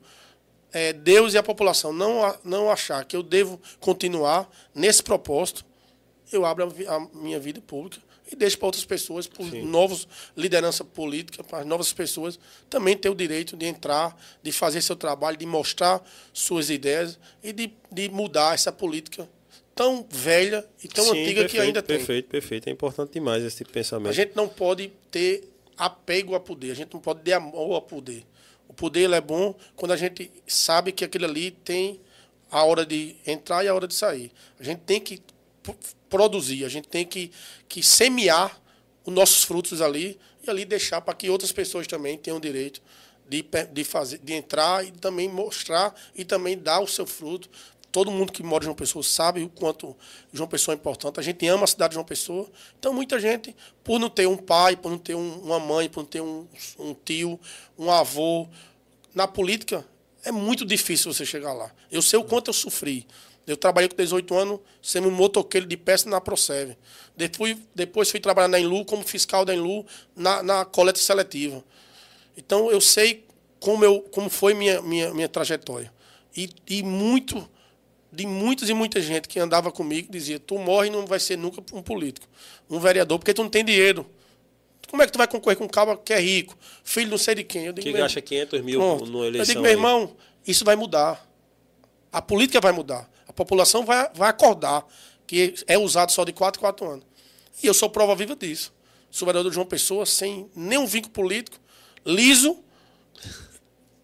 é, Deus e a população não, não achar que eu devo continuar nesse propósito, eu abro a, a minha vida pública e deixo para outras pessoas, por novos liderança política, para novas pessoas também ter o direito de entrar, de fazer seu trabalho, de mostrar suas ideias e de, de mudar essa política tão velha e tão Sim, antiga que perfeito, ainda tem. Perfeito, perfeito. É importante demais esse tipo de pensamento. A gente não pode ter apego a poder, a gente não pode ter amor a poder. Poder é bom quando a gente sabe que aquilo ali tem a hora de entrar e a hora de sair. A gente tem que produzir, a gente tem que, que semear os nossos frutos ali e ali deixar para que outras pessoas também tenham o direito de, de, fazer, de entrar e também mostrar e também dar o seu fruto. Todo mundo que mora em João Pessoa sabe o quanto João Pessoa é importante. A gente ama a cidade de João Pessoa. Então, muita gente, por não ter um pai, por não ter um- uma mãe, por não ter um, um tio, um avô, na política é muito difícil você chegar lá. Eu sei o quanto eu sofri. Eu trabalhei com 18 anos sendo um motoqueiro de peça na Prosev. Depois, depois fui trabalhar na Enlu como fiscal da Enlu na, na coleta seletiva. Então eu sei como, eu, como foi minha, minha, minha trajetória. E, e muito, de muitas e muita gente que andava comigo dizia: tu morre e não vai ser nunca um político, um vereador, porque tu não tem dinheiro. Como é que tu vai concorrer com um cara que é rico, filho não sei de quem? Eu digo, Que gasta 500 mil Pronto. numa eleição. Eu digo, meu aí. irmão, isso vai mudar. A política vai mudar. A população vai, vai acordar que é usado só de 4 em 4 anos. E eu sou prova viva disso. Sou vereador de João Pessoa, sem nenhum vínculo político, liso,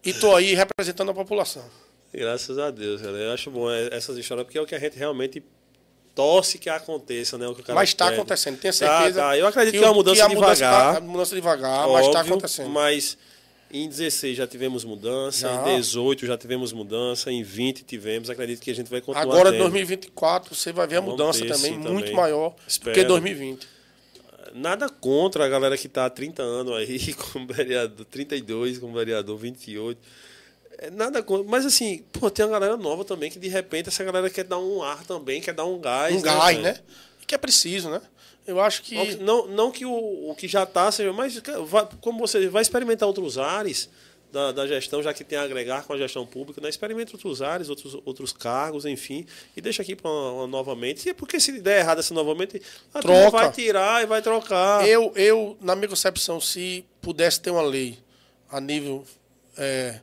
e estou aí representando a população. Graças a Deus, cara. Eu acho bom essas histórias, porque é o que a gente realmente torce que aconteça, né? Que Mas está acontecendo, tenho Tá, certeza. tá. Eu acredito que, é uma mudança a mudança devagar. tá- a mudança devagar, mas está óbvio, acontecendo. Mas em 16 já tivemos mudança, Já. em 18 já tivemos mudança, em 20 tivemos. Acredito que a gente vai continuar Agora, tendo. 2024, você vai ver a Vamos mudança também sim, muito também. maior Espero. do que 2020. Nada contra a galera que está há 30 anos aí <laughs> como vereador, 32 como vereador, 28. É, nada contra. Mas assim, pô, tem uma galera nova também que de repente essa galera quer dar um ar também, quer dar um gás. Um gás, velho? né? Que é preciso, né? Eu acho que. Não, não que o, o que já está seja, mas vai- como você vai experimentar outros ares da, da gestão, já que tem a agregar com a gestão pública, né? experimenta outros ares, outros, outros cargos, enfim, e deixa aqui para novamente. E é porque se der errado essa novamente, a Troca. vai tirar e vai trocar. Eu, eu, na minha concepção, se pudesse ter uma lei a nível é,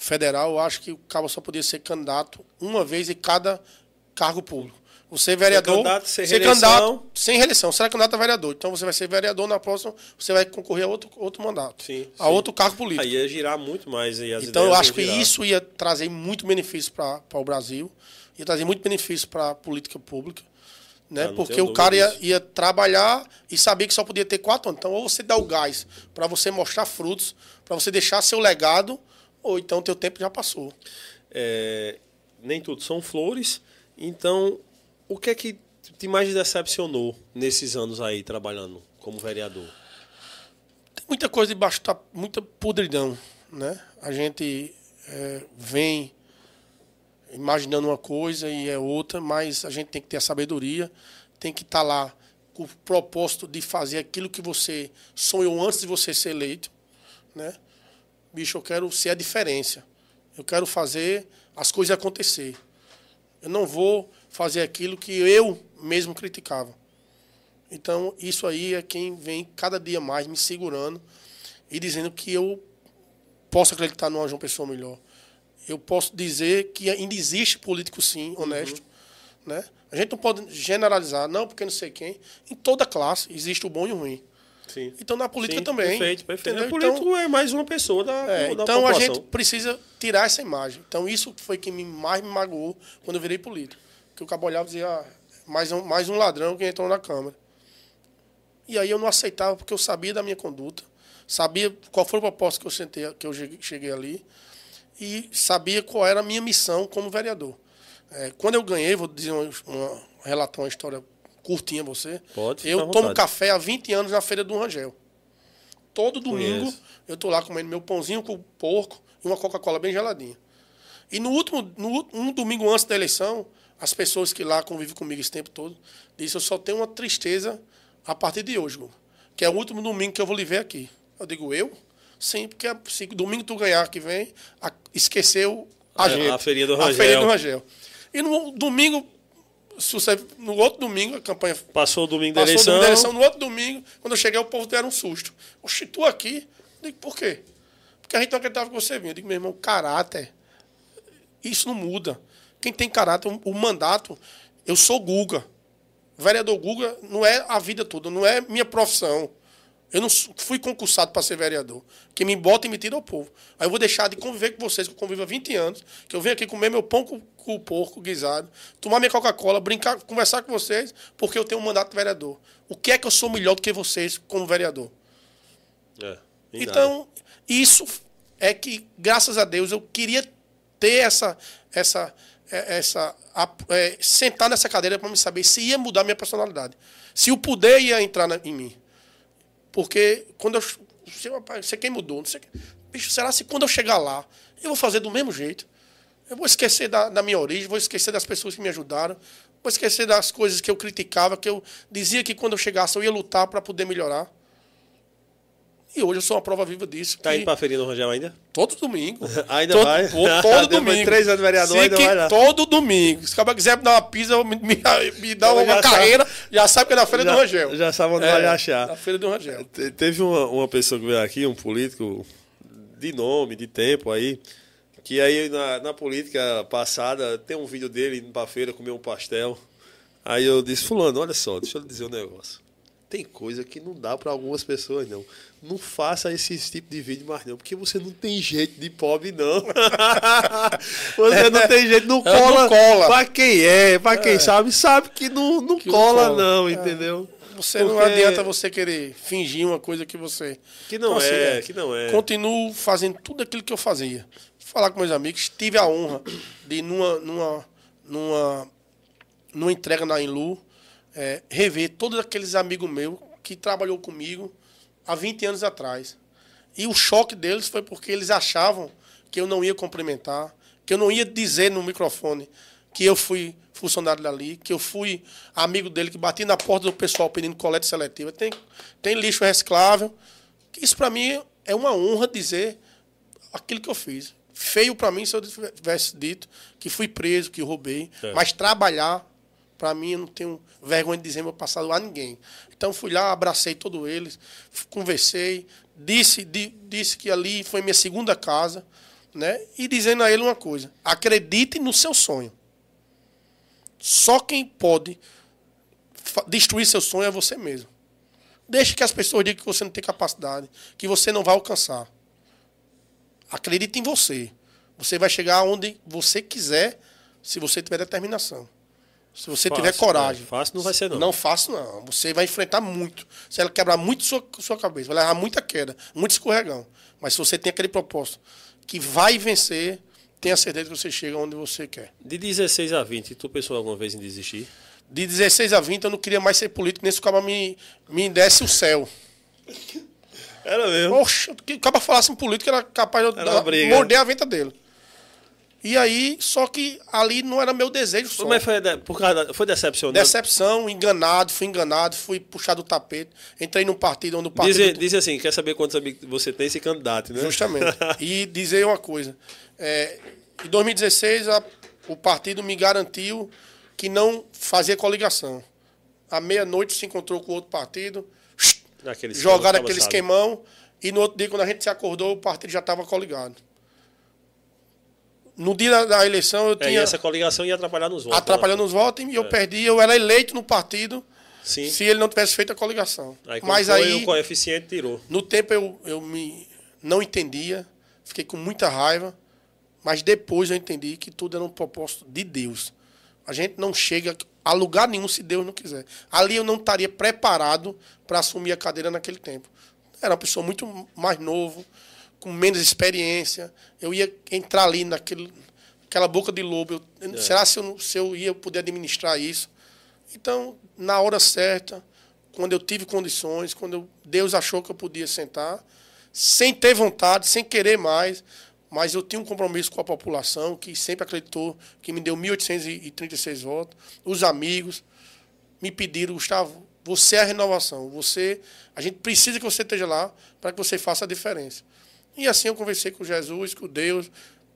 federal, eu acho que o cabo só podia ser candidato uma vez em cada cargo público. Você é vereador, candidato sem ser reeleição. candidato sem reeleição. Você é candidato a vereador. Então você vai ser vereador na próxima, você vai concorrer a outro, outro mandato. Sim, a sim. outro cargo político. Aí ia girar muito mais aí as Então eu acho que girar. isso ia trazer muito benefício para o Brasil, ia trazer muito benefício para a política pública, né? Ah, Porque o cara ia, ia trabalhar e sabia que só podia ter quatro anos. Então, ou você dá o gás para você mostrar frutos, para você deixar seu legado, ou então teu tempo já passou. É, nem tudo são flores. Então, o que é que te mais decepcionou nesses anos aí trabalhando como vereador? Tem muita coisa debaixo, tá, muita podridão, né? A gente é, vem imaginando uma coisa e é outra, mas a gente tem que ter a sabedoria, tem que estar lá com o propósito de fazer aquilo que você sonhou antes de você ser eleito, né? Bicho, eu quero ser a diferença. Eu quero fazer as coisas acontecer. Eu não vou fazer aquilo que eu mesmo criticava. Então, isso aí é quem vem cada dia mais me segurando e dizendo que eu posso acreditar numa João Pessoa melhor. eu posso dizer que ainda existe político, sim, honesto. Uhum. Né? A gente não pode generalizar, não, porque não sei quem. Em toda classe existe o bom e o ruim. Sim. Então na política Sim, também. Perfeito, perfeito. entendeu? O político Então, é mais uma pessoa da, é, da então a população. gente precisa tirar essa imagem. Então isso foi que me, mais me magoou quando eu virei político. Que o cabo olhava e dizia, ah, mais um, mais um ladrão que entrou na Câmara. E aí eu não aceitava porque eu sabia da minha conduta, sabia qual foi o propósito que eu, sentei, que eu cheguei- cheguei ali e sabia qual era a minha missão como vereador. É, quando eu ganhei, vou dizer uma, uma relatar uma história curtinha a você. Pode, Eu tomo vontade. café há 20 anos na feira do Rangel. Todo domingo Conheço. eu tô lá comendo meu pãozinho com porco e uma Coca-Cola bem geladinha. E no último, no, um domingo antes da eleição, as pessoas que lá convivem comigo esse tempo todo, disse, eu só tenho uma tristeza a partir de hoje, que é o último domingo que eu vou lhe ver aqui. Eu digo, eu? Sim, porque se domingo tu ganhar que vem, a- esqueceu a É, gente. a feirinha do A Rangel. feirinha do Rangel. E no domingo, no outro domingo, a campanha Passou o domingo da eleição. da eleição no outro domingo, quando eu cheguei, o povo deram um susto. Oxi, tu aqui? Eu digo, por quê? Porque a gente não acreditava que você vinha. Eu digo, meu irmão, caráter, isso não muda. Quem tem caráter, o, mandato, eu sou Guga. Vereador Guga não é a vida toda, não é minha profissão. Eu não fui concursado para ser vereador. Quem me bota e me tira é o povo. Aí eu vou deixar de conviver com vocês, que eu convivo há 20 anos, que eu venho aqui comer meu pão com, com o porco guisado, tomar minha Coca-Cola, brincar, conversar com vocês, porque eu tenho um mandato de vereador. O que é que eu sou melhor do que vocês como vereador? É. Então, isso é que, graças a Deus, eu queria ter essa. essa, é, essa a- é, sentar nessa cadeira para me saber se ia mudar minha personalidade. Se o poder ia entrar na- em mim. Porque quando eu. Você, rapaz, você quem mudou? Não sei, bicho, será se quando eu chegar lá, eu vou fazer do mesmo jeito? Eu vou esquecer da, da minha origem, vou esquecer das pessoas que me ajudaram, vou esquecer das coisas que eu criticava, que eu dizia que quando eu chegasse eu ia lutar para poder melhorar. E hoje eu sou uma prova viva disso. Tá indo pra feirinha do Rangel ainda? Todo domingo. <laughs> Ainda todo, vai? Todo, <laughs> todo domingo. três anos vereador, Se ainda que- vai lá. Todo domingo. Se o cara quiser me dar uma pizza, me, me, me dá Já uma sabe. carreira, já sabe que é na Feira Já- do Rangel. já sabe onde vai achar. Na Feira do Rangel. Te- Teve uma, uma pessoa que veio aqui, um político de nome, de tempo aí, que aí na, na política passada tem um vídeo dele indo pra feira comer um pastel. Aí eu disse, fulano, olha só, deixa eu lhe dizer um negócio. Tem coisa que não dá pra algumas pessoas, não. Não faça esse tipo de vídeo mais, não, porque você não tem jeito de pobre, não. <laughs> você não tem jeito, não <laughs> É, não cola. cola. Pra quem é, pra quem sabe, sabe que não, não Que não cola, cola. não, É. Você não Porque- adianta você querer fingir uma coisa que você. Que não Então, é, assim, que não é. Continuo fazendo tudo aquilo que eu fazia. Falar com meus amigos, tive a honra de, numa, numa, numa, numa entrega na Inlu, é, rever todos aqueles amigos meus que trabalhou comigo há 20 anos atrás. E o choque deles foi porque eles achavam que eu não ia cumprimentar, que eu não ia dizer no microfone que eu fui funcionário dali, que eu fui amigo dele, que bati na porta do pessoal pedindo coleta seletiva. Tem, tem lixo reciclável. Isso para mim é uma honra dizer aquilo que eu fiz. Feio para mim se eu tivesse dito que fui preso, que roubei, É. mas trabalhar para mim eu não tenho vergonha de dizer meu passado a ninguém. Então fui lá, abracei todos eles, conversei, disse, di- disse que ali foi minha segunda casa, né? E dizendo a ele uma coisa: acredite no seu sonho. Só quem pode destruir seu sonho é você mesmo. Deixe que as pessoas digam que você não tem capacidade, que você não vai alcançar. Acredite em você. Você vai chegar onde você quiser, se você tiver determinação. Se você Fácil, tiver coragem. é. Fácil não vai ser, não. Não fácil, não. Você vai enfrentar muito. Você vai quebrar muito sua, sua cabeça, vai levar muita queda, muito escorregão. Mas se você tem aquele propósito que vai vencer, tenha certeza que você chega onde você quer. De 16 a 20, tu pensou alguma vez em desistir? De 16 a 20, eu não queria mais ser político, nem se o cara me, me desse o céu. Era mesmo. Oxe, que o cara falasse em política, era capaz de eu morder a venta dele. E aí, só que ali não era meu desejo só. Mas foi, de- por causa da- foi decepcionante. Decepção, enganado, fui enganado, fui puxado do tapete. Entrei num partido onde o partido. Diz, diz assim, quer saber quantos amigos você tem, se candidate, né? Justamente. <laughs> E dizer uma coisa. é, em 2016, a- o partido me garantiu que não fazia coligação. À meia-noite se encontrou com outro partido, Aquele esquema, jogaram aquele esquemão, e no outro dia, quando a gente se acordou, o partido já estava coligado. No dia da, eleição eu É, e tinha essa coligação ia atrapalhar nos votos. atrapalhando os votos e eu perdi, eu era eleito no partido Sim. se ele não tivesse feito a coligação. Aí, Mas foi, aí, o coeficiente tirou. no tempo eu, eu me não entendia, fiquei com muita raiva, mas depois eu entendi que tudo era um propósito de Deus. A gente não chega a lugar nenhum se Deus não quiser. Ali eu não estaria preparado para assumir a cadeira naquele tempo. Era uma pessoa muito mais novo, com menos experiência. Eu ia entrar ali naquele, naquela boca de lobo. Eu- Será se eu, se eu ia poder administrar isso? Então, na hora certa, quando eu tive condições, quando eu- Deus achou que eu podia sentar, sem ter vontade, sem querer mais, mas eu tinha um compromisso com a população que sempre acreditou, que me deu 1.836 votos, os amigos me pediram, Gustavo, você é a renovação, você, a gente precisa que você esteja lá para que você faça a diferença. E assim eu conversei com Jesus, com Deus,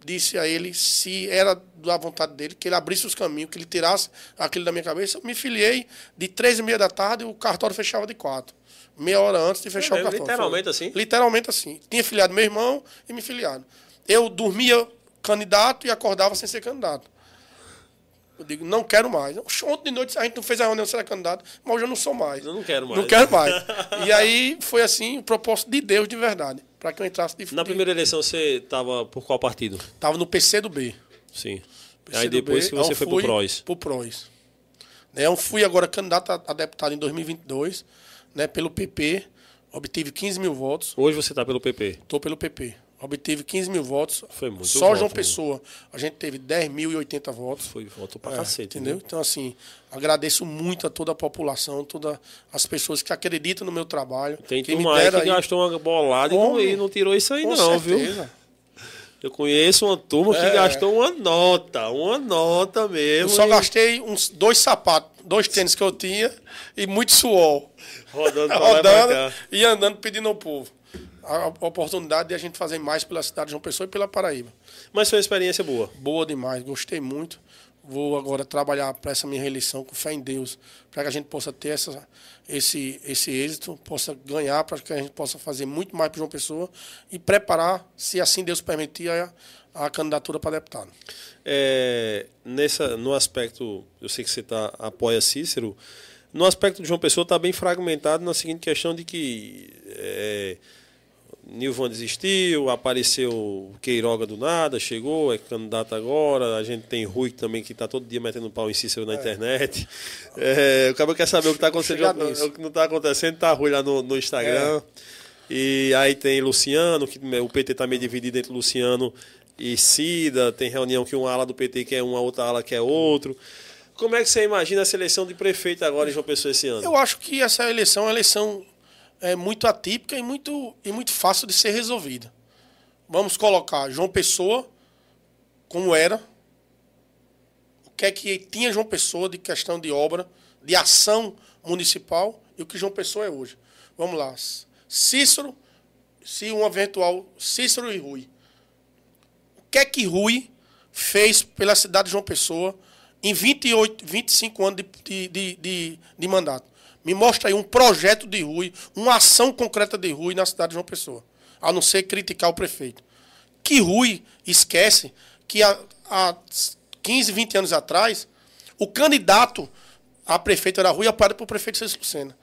disse a ele se era da vontade dele, que ele abrisse os caminhos, que ele tirasse aquilo da minha cabeça. Eu me filiei de três e meia da tarde, o cartório fechava de quatro. Meia hora antes de fechar É o cartório. Literalmente Foi. assim? Literalmente assim. Tinha filiado meu irmão e me filiado. Eu dormia candidato e acordava sem ser candidato. Eu digo, não quero mais. Ontem de noite a gente não fez a reunião, será candidato, mas hoje eu não sou mais. Eu não quero mais. Não quero mais. <laughs> E aí foi assim, o propósito de Deus de verdade, para que eu entrasse de Na primeira eleição você estava por qual partido? Tava no PC do B. Sim. PC Aí depois B, que você eu foi pro PROS. Pro PROS. Né, Eu fui agora candidato a, a deputado em 2022, né, pelo PP, obtive 15 mil votos. Hoje você está pelo PP. Estou pelo PP. Obtive 15 mil votos. Foi muito Só voto, João né? Pessoa, a gente teve 10.080 votos. Foi voto pra É, cacete. entendeu? né? Então, assim, agradeço muito a toda a população, todas as pessoas que acreditam no meu trabalho. Tem que me turma aí que aí- gastou uma bolada e não, e não tirou isso aí Com não, viu? certeza. Eu conheço uma turma que É. gastou uma nota, uma nota mesmo. Eu só e gastei uns dois sapatos, dois tênis que eu tinha e muito suor. Rodando <laughs> Rodando e andando pedindo ao povo. A oportunidade de a gente fazer mais pela cidade de João Pessoa e pela Paraíba. Mas foi uma experiência boa. Boa demais, gostei muito. Vou agora trabalhar para essa minha reeleição com fé em Deus, para que a gente possa ter essa, esse, esse êxito, possa ganhar, para que a gente possa fazer muito mais para João Pessoa e preparar, se assim Deus permitir, a, a candidatura para deputado. É, nessa, no aspecto, eu sei que você tá, apoia Cícero, no aspecto de João Pessoa está bem fragmentado na seguinte questão de que é, Nilvan desistiu, apareceu Queiroga do nada, chegou, é candidato agora, a gente tem Rui também que está todo dia metendo pau em Cícero na internet. É, o cara quer saber o que está acontecendo, o, que não está acontecendo, tá Rui lá no, no Instagram. E aí tem Luciano, que o PT está meio dividido entre Luciano e Cida, tem reunião que uma ala do PT quer uma, outra ala quer outro. Como é que você imagina a seleção de prefeito agora em João Pessoa esse ano? Eu acho que essa eleição é uma eleição é, muito atípica e muito, e muito fácil de ser resolvida. Vamos colocar João Pessoa como era. O que é que tinha João Pessoa de questão de obra, de ação municipal e o que João Pessoa é hoje. Vamos lá. Cícero, se um eventual Cícero e Rui. O que é que Rui fez pela cidade de João Pessoa em 28, 25 anos de, de, de, de, de mandato? Me mostra aí um projeto de Rui, uma ação concreta de Rui na cidade de João Pessoa, a não ser criticar o prefeito. Que Rui esquece que há, há 15, 20 anos atrás, o candidato a prefeito era Rui, apoiado pelo prefeito Cícero Lucena.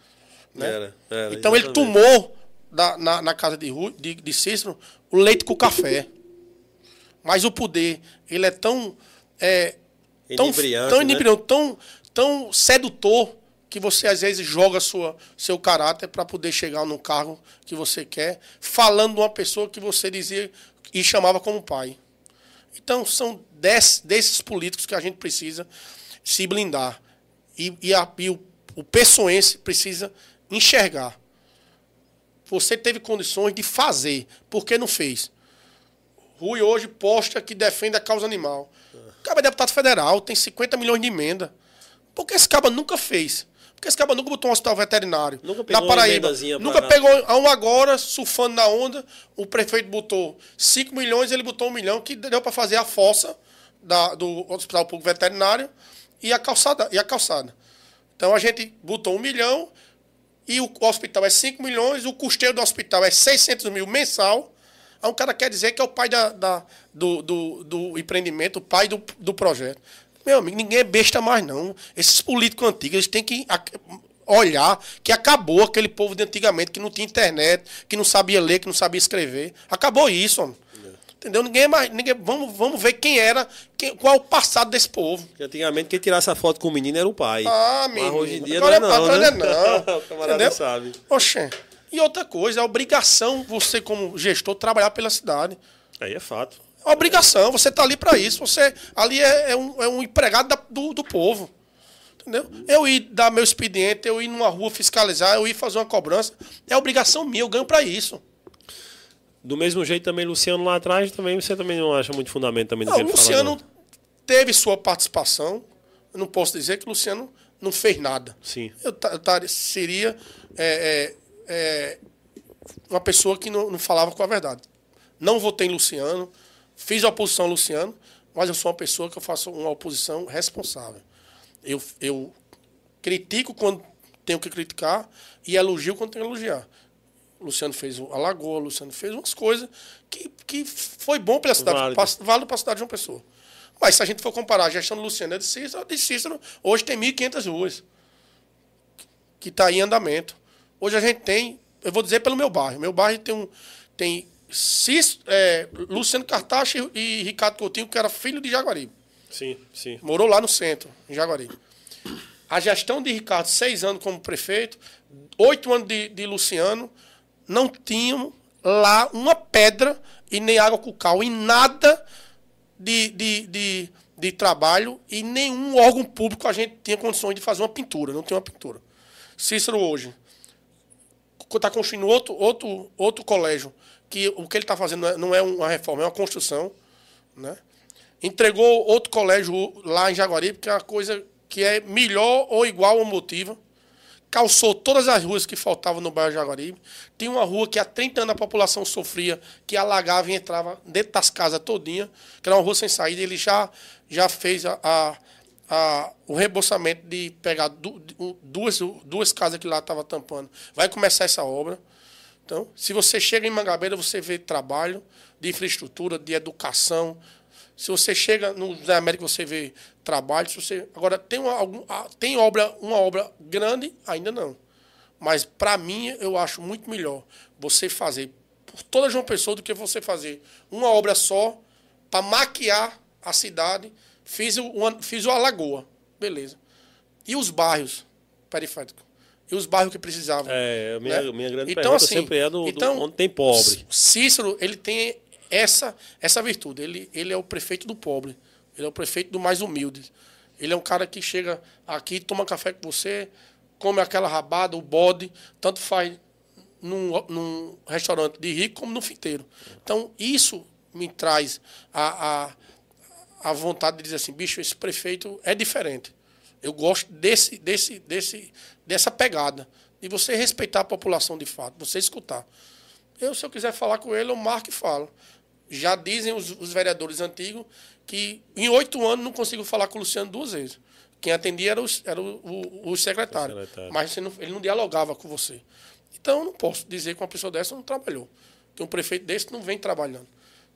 Né? Era, era, então ele exatamente. tomou da- na, na casa de, Rui, de, de Cícero o leite com café. Mas o poder, ele é tão. É, tão Inebriante, tão, né? tão, tão sedutor que você às vezes joga sua, seu caráter para poder chegar no cargo que você quer, falando de uma pessoa que você dizia e chamava como pai. Então são des, desses políticos que a gente precisa se blindar. E, e, a- e o, o pessoense precisa enxergar. Você teve condições de fazer, por que não fez? Rui hoje posta que defende a causa animal. O cara é deputado federal, tem 50 milhões de emenda. Por que esse cara nunca fez? Porque esse cara nunca botou um hospital veterinário Nunca pegou na Paraíba. Nunca pegou a um agora, surfando na onda. O prefeito botou 5 milhões, ele botou um milhão, que deu para fazer a fossa da- do Hospital Público Veterinário e a calçada. E a calçada. Então a gente botou um milhão e o hospital é 5 milhões, o custeio do hospital é 600 mil mensal. Aí um cara quer dizer que é o pai da, da do, do, do, empreendimento, o pai do, do projeto. Meu amigo, ninguém é besta mais, não. Esses políticos antigos, eles têm que olhar que acabou aquele povo de antigamente, que não tinha internet, que não sabia ler, que não sabia escrever. Acabou isso, homem. Entendeu? Ninguém mais. Ninguém, vamos, vamos ver quem era, quem, qual é o passado desse povo. Porque antigamente quem tirasse a foto com o menino era o pai. Ah, menino. Mas hoje em dia Agora não é, não, né? não. <laughs> o camarada entendeu? sabe. Oxê. E outra coisa, é obrigação você, como gestor, trabalhar pela cidade. Aí é fato. É obrigação, você está ali para isso. Você ali é, é, um, é um empregado da, do, do povo. Entendeu? Eu ir dar meu expediente, eu ir numa rua fiscalizar, eu ir fazer uma cobrança, é obrigação minha, eu ganho para isso. Do mesmo jeito também, Luciano lá atrás, também você também não acha muito fundamento também não, o Luciano fala, teve sua participação. Eu não posso dizer que o Luciano não fez nada. Sim. Eu, eu seria é, é, é, uma pessoa que não, não, falava com a verdade. Não votei em Luciano, fiz oposição a Luciano, mas eu sou uma pessoa que eu faço uma oposição responsável. Eu, eu critico quando tenho que criticar e elogio quando tenho que elogiar. O Luciano fez a Lagoa, o Luciano fez umas coisas que, que foi bom para a cidade, válido para a cidade de uma pessoa. Mas se a gente for comparar a gestão do Luciano e de Cícero, de Cícero hoje tem 1.500 ruas que está em andamento. Hoje a gente tem, eu vou dizer pelo meu bairro, meu bairro tem um tem É, Luciano Cartache e Ricardo Coutinho, que era filho de Jaguaribe. Sim, sim. Morou lá no centro, em Jaguaribe. A gestão de Ricardo, seis anos como prefeito, oito anos de, de Luciano, não tinham lá uma pedra e nem água com cal, e nada de, de, de, de trabalho e nenhum órgão público a gente tinha condições de fazer uma pintura, não tinha uma pintura. Cícero hoje está construindo outro, outro, outro colégio, que o que ele está fazendo não é uma reforma, é uma construção. Né? Entregou outro colégio lá em Jaguaribe, que é uma coisa que é melhor ou igual ao motivo calçou todas as ruas que faltavam no bairro Jaguaribe. Tinha uma rua que há 30 anos a população sofria, que alagava e entrava dentro das casas todinha, que era uma rua sem saída. Ele já, já fez a, a, a o reembolsamento de pegar du, duas, duas casas que lá estavam tampando. Vai começar essa obra. Então, se você chega em Mangabeira, você vê trabalho de infraestrutura, de educação, se você chega no Zé América, você vê trabalho. Se você, agora, tem, uma, tem obra, uma obra grande? Ainda não. Mas, para mim, eu acho muito melhor você fazer por toda João Pessoa do que você fazer uma obra só para maquiar a cidade. Fiz o, fiz o Alagoa. Beleza. E os bairros periféricos? E os bairros que precisavam? É, minha, né? minha grande então, assim, sempre é do, então, do onde tem pobre. Cícero, ele tem essa essa virtude. Ele, ele é o prefeito do pobre. Ele é o prefeito do mais humilde. Ele é um cara que chega aqui, toma café com você, come aquela rabada, o bode, tanto faz num, num restaurante de rico como no fiteiro. Então, isso me traz a, a, a vontade de dizer assim, bicho, esse prefeito é diferente. Eu gosto desse, desse, desse, dessa pegada. De você respeitar a população de fato, você escutar. Eu, se eu quiser falar com ele, eu marco e falo já dizem os, os vereadores antigos que em oito anos não consigo falar com o Luciano duas vezes. Quem atendia era o, era o, o, o secretário, secretário. Mas não, ele não dialogava com você. Então eu não posso dizer que uma pessoa dessa não trabalhou. Que um prefeito desse não vem trabalhando.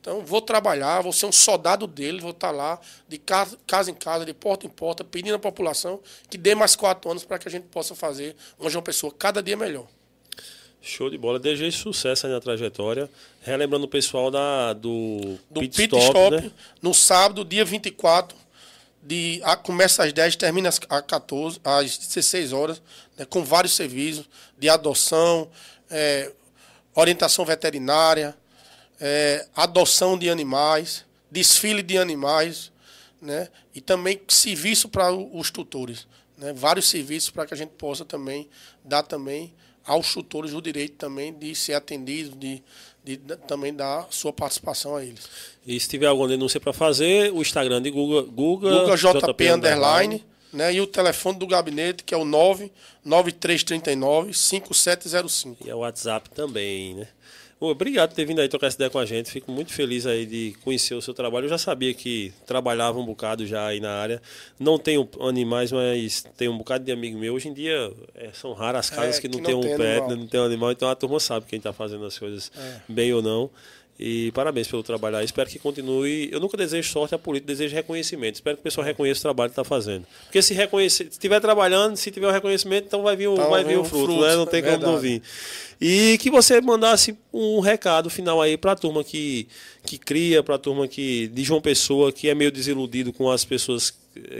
Então, vou trabalhar, vou ser um soldado dele, vou estar lá, de casa, casa em casa, de porta em porta, pedindo à população que dê mais quatro anos para que a gente possa fazer uma João Pessoa cada dia melhor. Show de bola. Desde sucesso aí na trajetória. Relembrando o pessoal da, do, do Pit, Pit Stop, Stop né? no sábado, dia 24. De, a, começa às 10, termina às, 14, às 16 horas, né, com vários serviços de adoção, é, orientação veterinária, é, adoção de animais, desfile de animais, né, e também serviço para os tutores. Né, vários serviços para que a gente possa também dar também aos tutores o direito também de ser atendido, de, de, de, também dar sua participação a eles. E se tiver alguma denúncia para fazer, o Instagram de Google, Google, JP, JP underline, né, e o telefone do gabinete, que é o 99339 5705. E é o WhatsApp também, né? Obrigado por ter vindo aí trocar essa ideia com a gente. Fico muito feliz aí de conhecer o seu trabalho. Eu já sabia que trabalhava um bocado já aí na área. Não tenho animais, mas tenho um bocado de amigo meu. Hoje em dia é, são raras as casas é, que, não que não tem um pet, não tem um animal. Então a turma sabe quem está fazendo as coisas é. bem ou não. E parabéns pelo trabalho aí. Espero que continue. Eu nunca desejo sorte à política, desejo reconhecimento. Espero que o pessoal reconheça o trabalho que está fazendo. Porque se reconhecer, se estiver trabalhando, se tiver o reconhecimento, então vai vir o, então, vai vir o fruto, fruto, né? Não tem é como não vir. E que você mandasse um recado final aí para a turma que, que cria, para a turma que, de João Pessoa, que é meio desiludido com as pessoas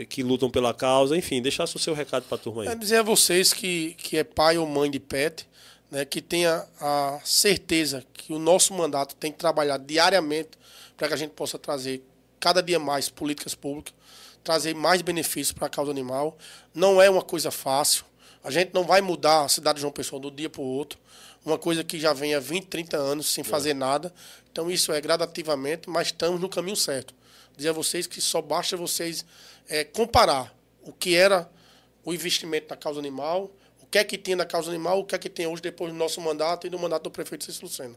que lutam pela causa. Enfim, deixasse o seu recado para a turma aí. É dizer a vocês que, que é pai ou mãe de pet né, que tenha a certeza que o nosso mandato tem que trabalhar diariamente para que a gente possa trazer cada dia mais políticas públicas, trazer mais benefícios para a causa animal. Não é uma coisa fácil. A gente não vai mudar a cidade de João Pessoa do dia para o outro. Uma coisa que já vem há 20, 30 anos sem fazer nada. Então isso é gradativamente, mas estamos no caminho certo. Dizer a vocês que só basta vocês é, comparar o que era o investimento na causa animal que é que tinha na causa animal, o que é que tem hoje depois do nosso mandato e do mandato do prefeito Cícero Lucena.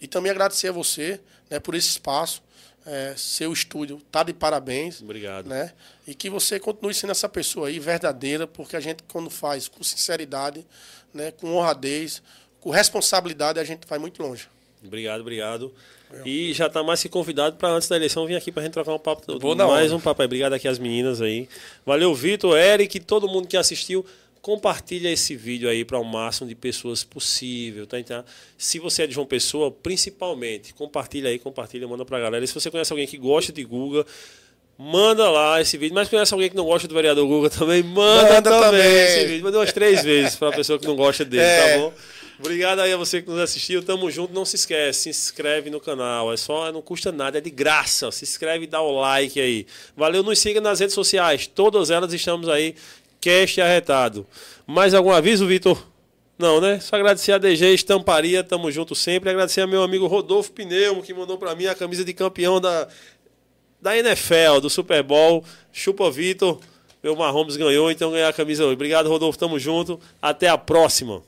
E também agradecer a você né, por esse espaço. É, seu estúdio tá de parabéns. Obrigado. Né? E que você continue sendo essa pessoa aí verdadeira, porque a gente, quando faz com sinceridade, né, com honradez, com responsabilidade, a gente vai muito longe. Obrigado, obrigado. E já está mais que convidado para antes da eleição vir aqui para a gente trocar um papo. Vou mais um papo aí. Obrigado aqui às meninas aí. Valeu, Vitor, Eric, todo mundo que assistiu compartilha esse vídeo aí para o máximo de pessoas possível, tá? Então, se você é de João Pessoa, principalmente, compartilha aí, compartilha, manda para a galera. E se você conhece alguém que gosta de Guga, manda lá esse vídeo. Mas conhece alguém que não gosta do vereador Guga também, manda, manda também, também, esse vídeo. Manda umas três vezes para a pessoa que não gosta dele, tá é. tá bom? Obrigado aí a você que nos assistiu. Tamo junto. Não se esquece, se inscreve no canal. É só, não custa nada, é de graça. Se inscreve e dá o like aí. Valeu, nos siga nas redes sociais. Todas elas estamos aí Cast arretado. Mais algum aviso, Vitor? Não, né? Só agradecer a DG Estamparia, tamo junto sempre. Agradecer a meu amigo Rodolfo Pneumo, que mandou para mim a camisa de campeão da, da NFL, do Super Bowl. Chupa, Vitor. Meu Mahomes ganhou, então ganhar a camisa hoje. Obrigado, Rodolfo. Tamo junto. Até a próxima.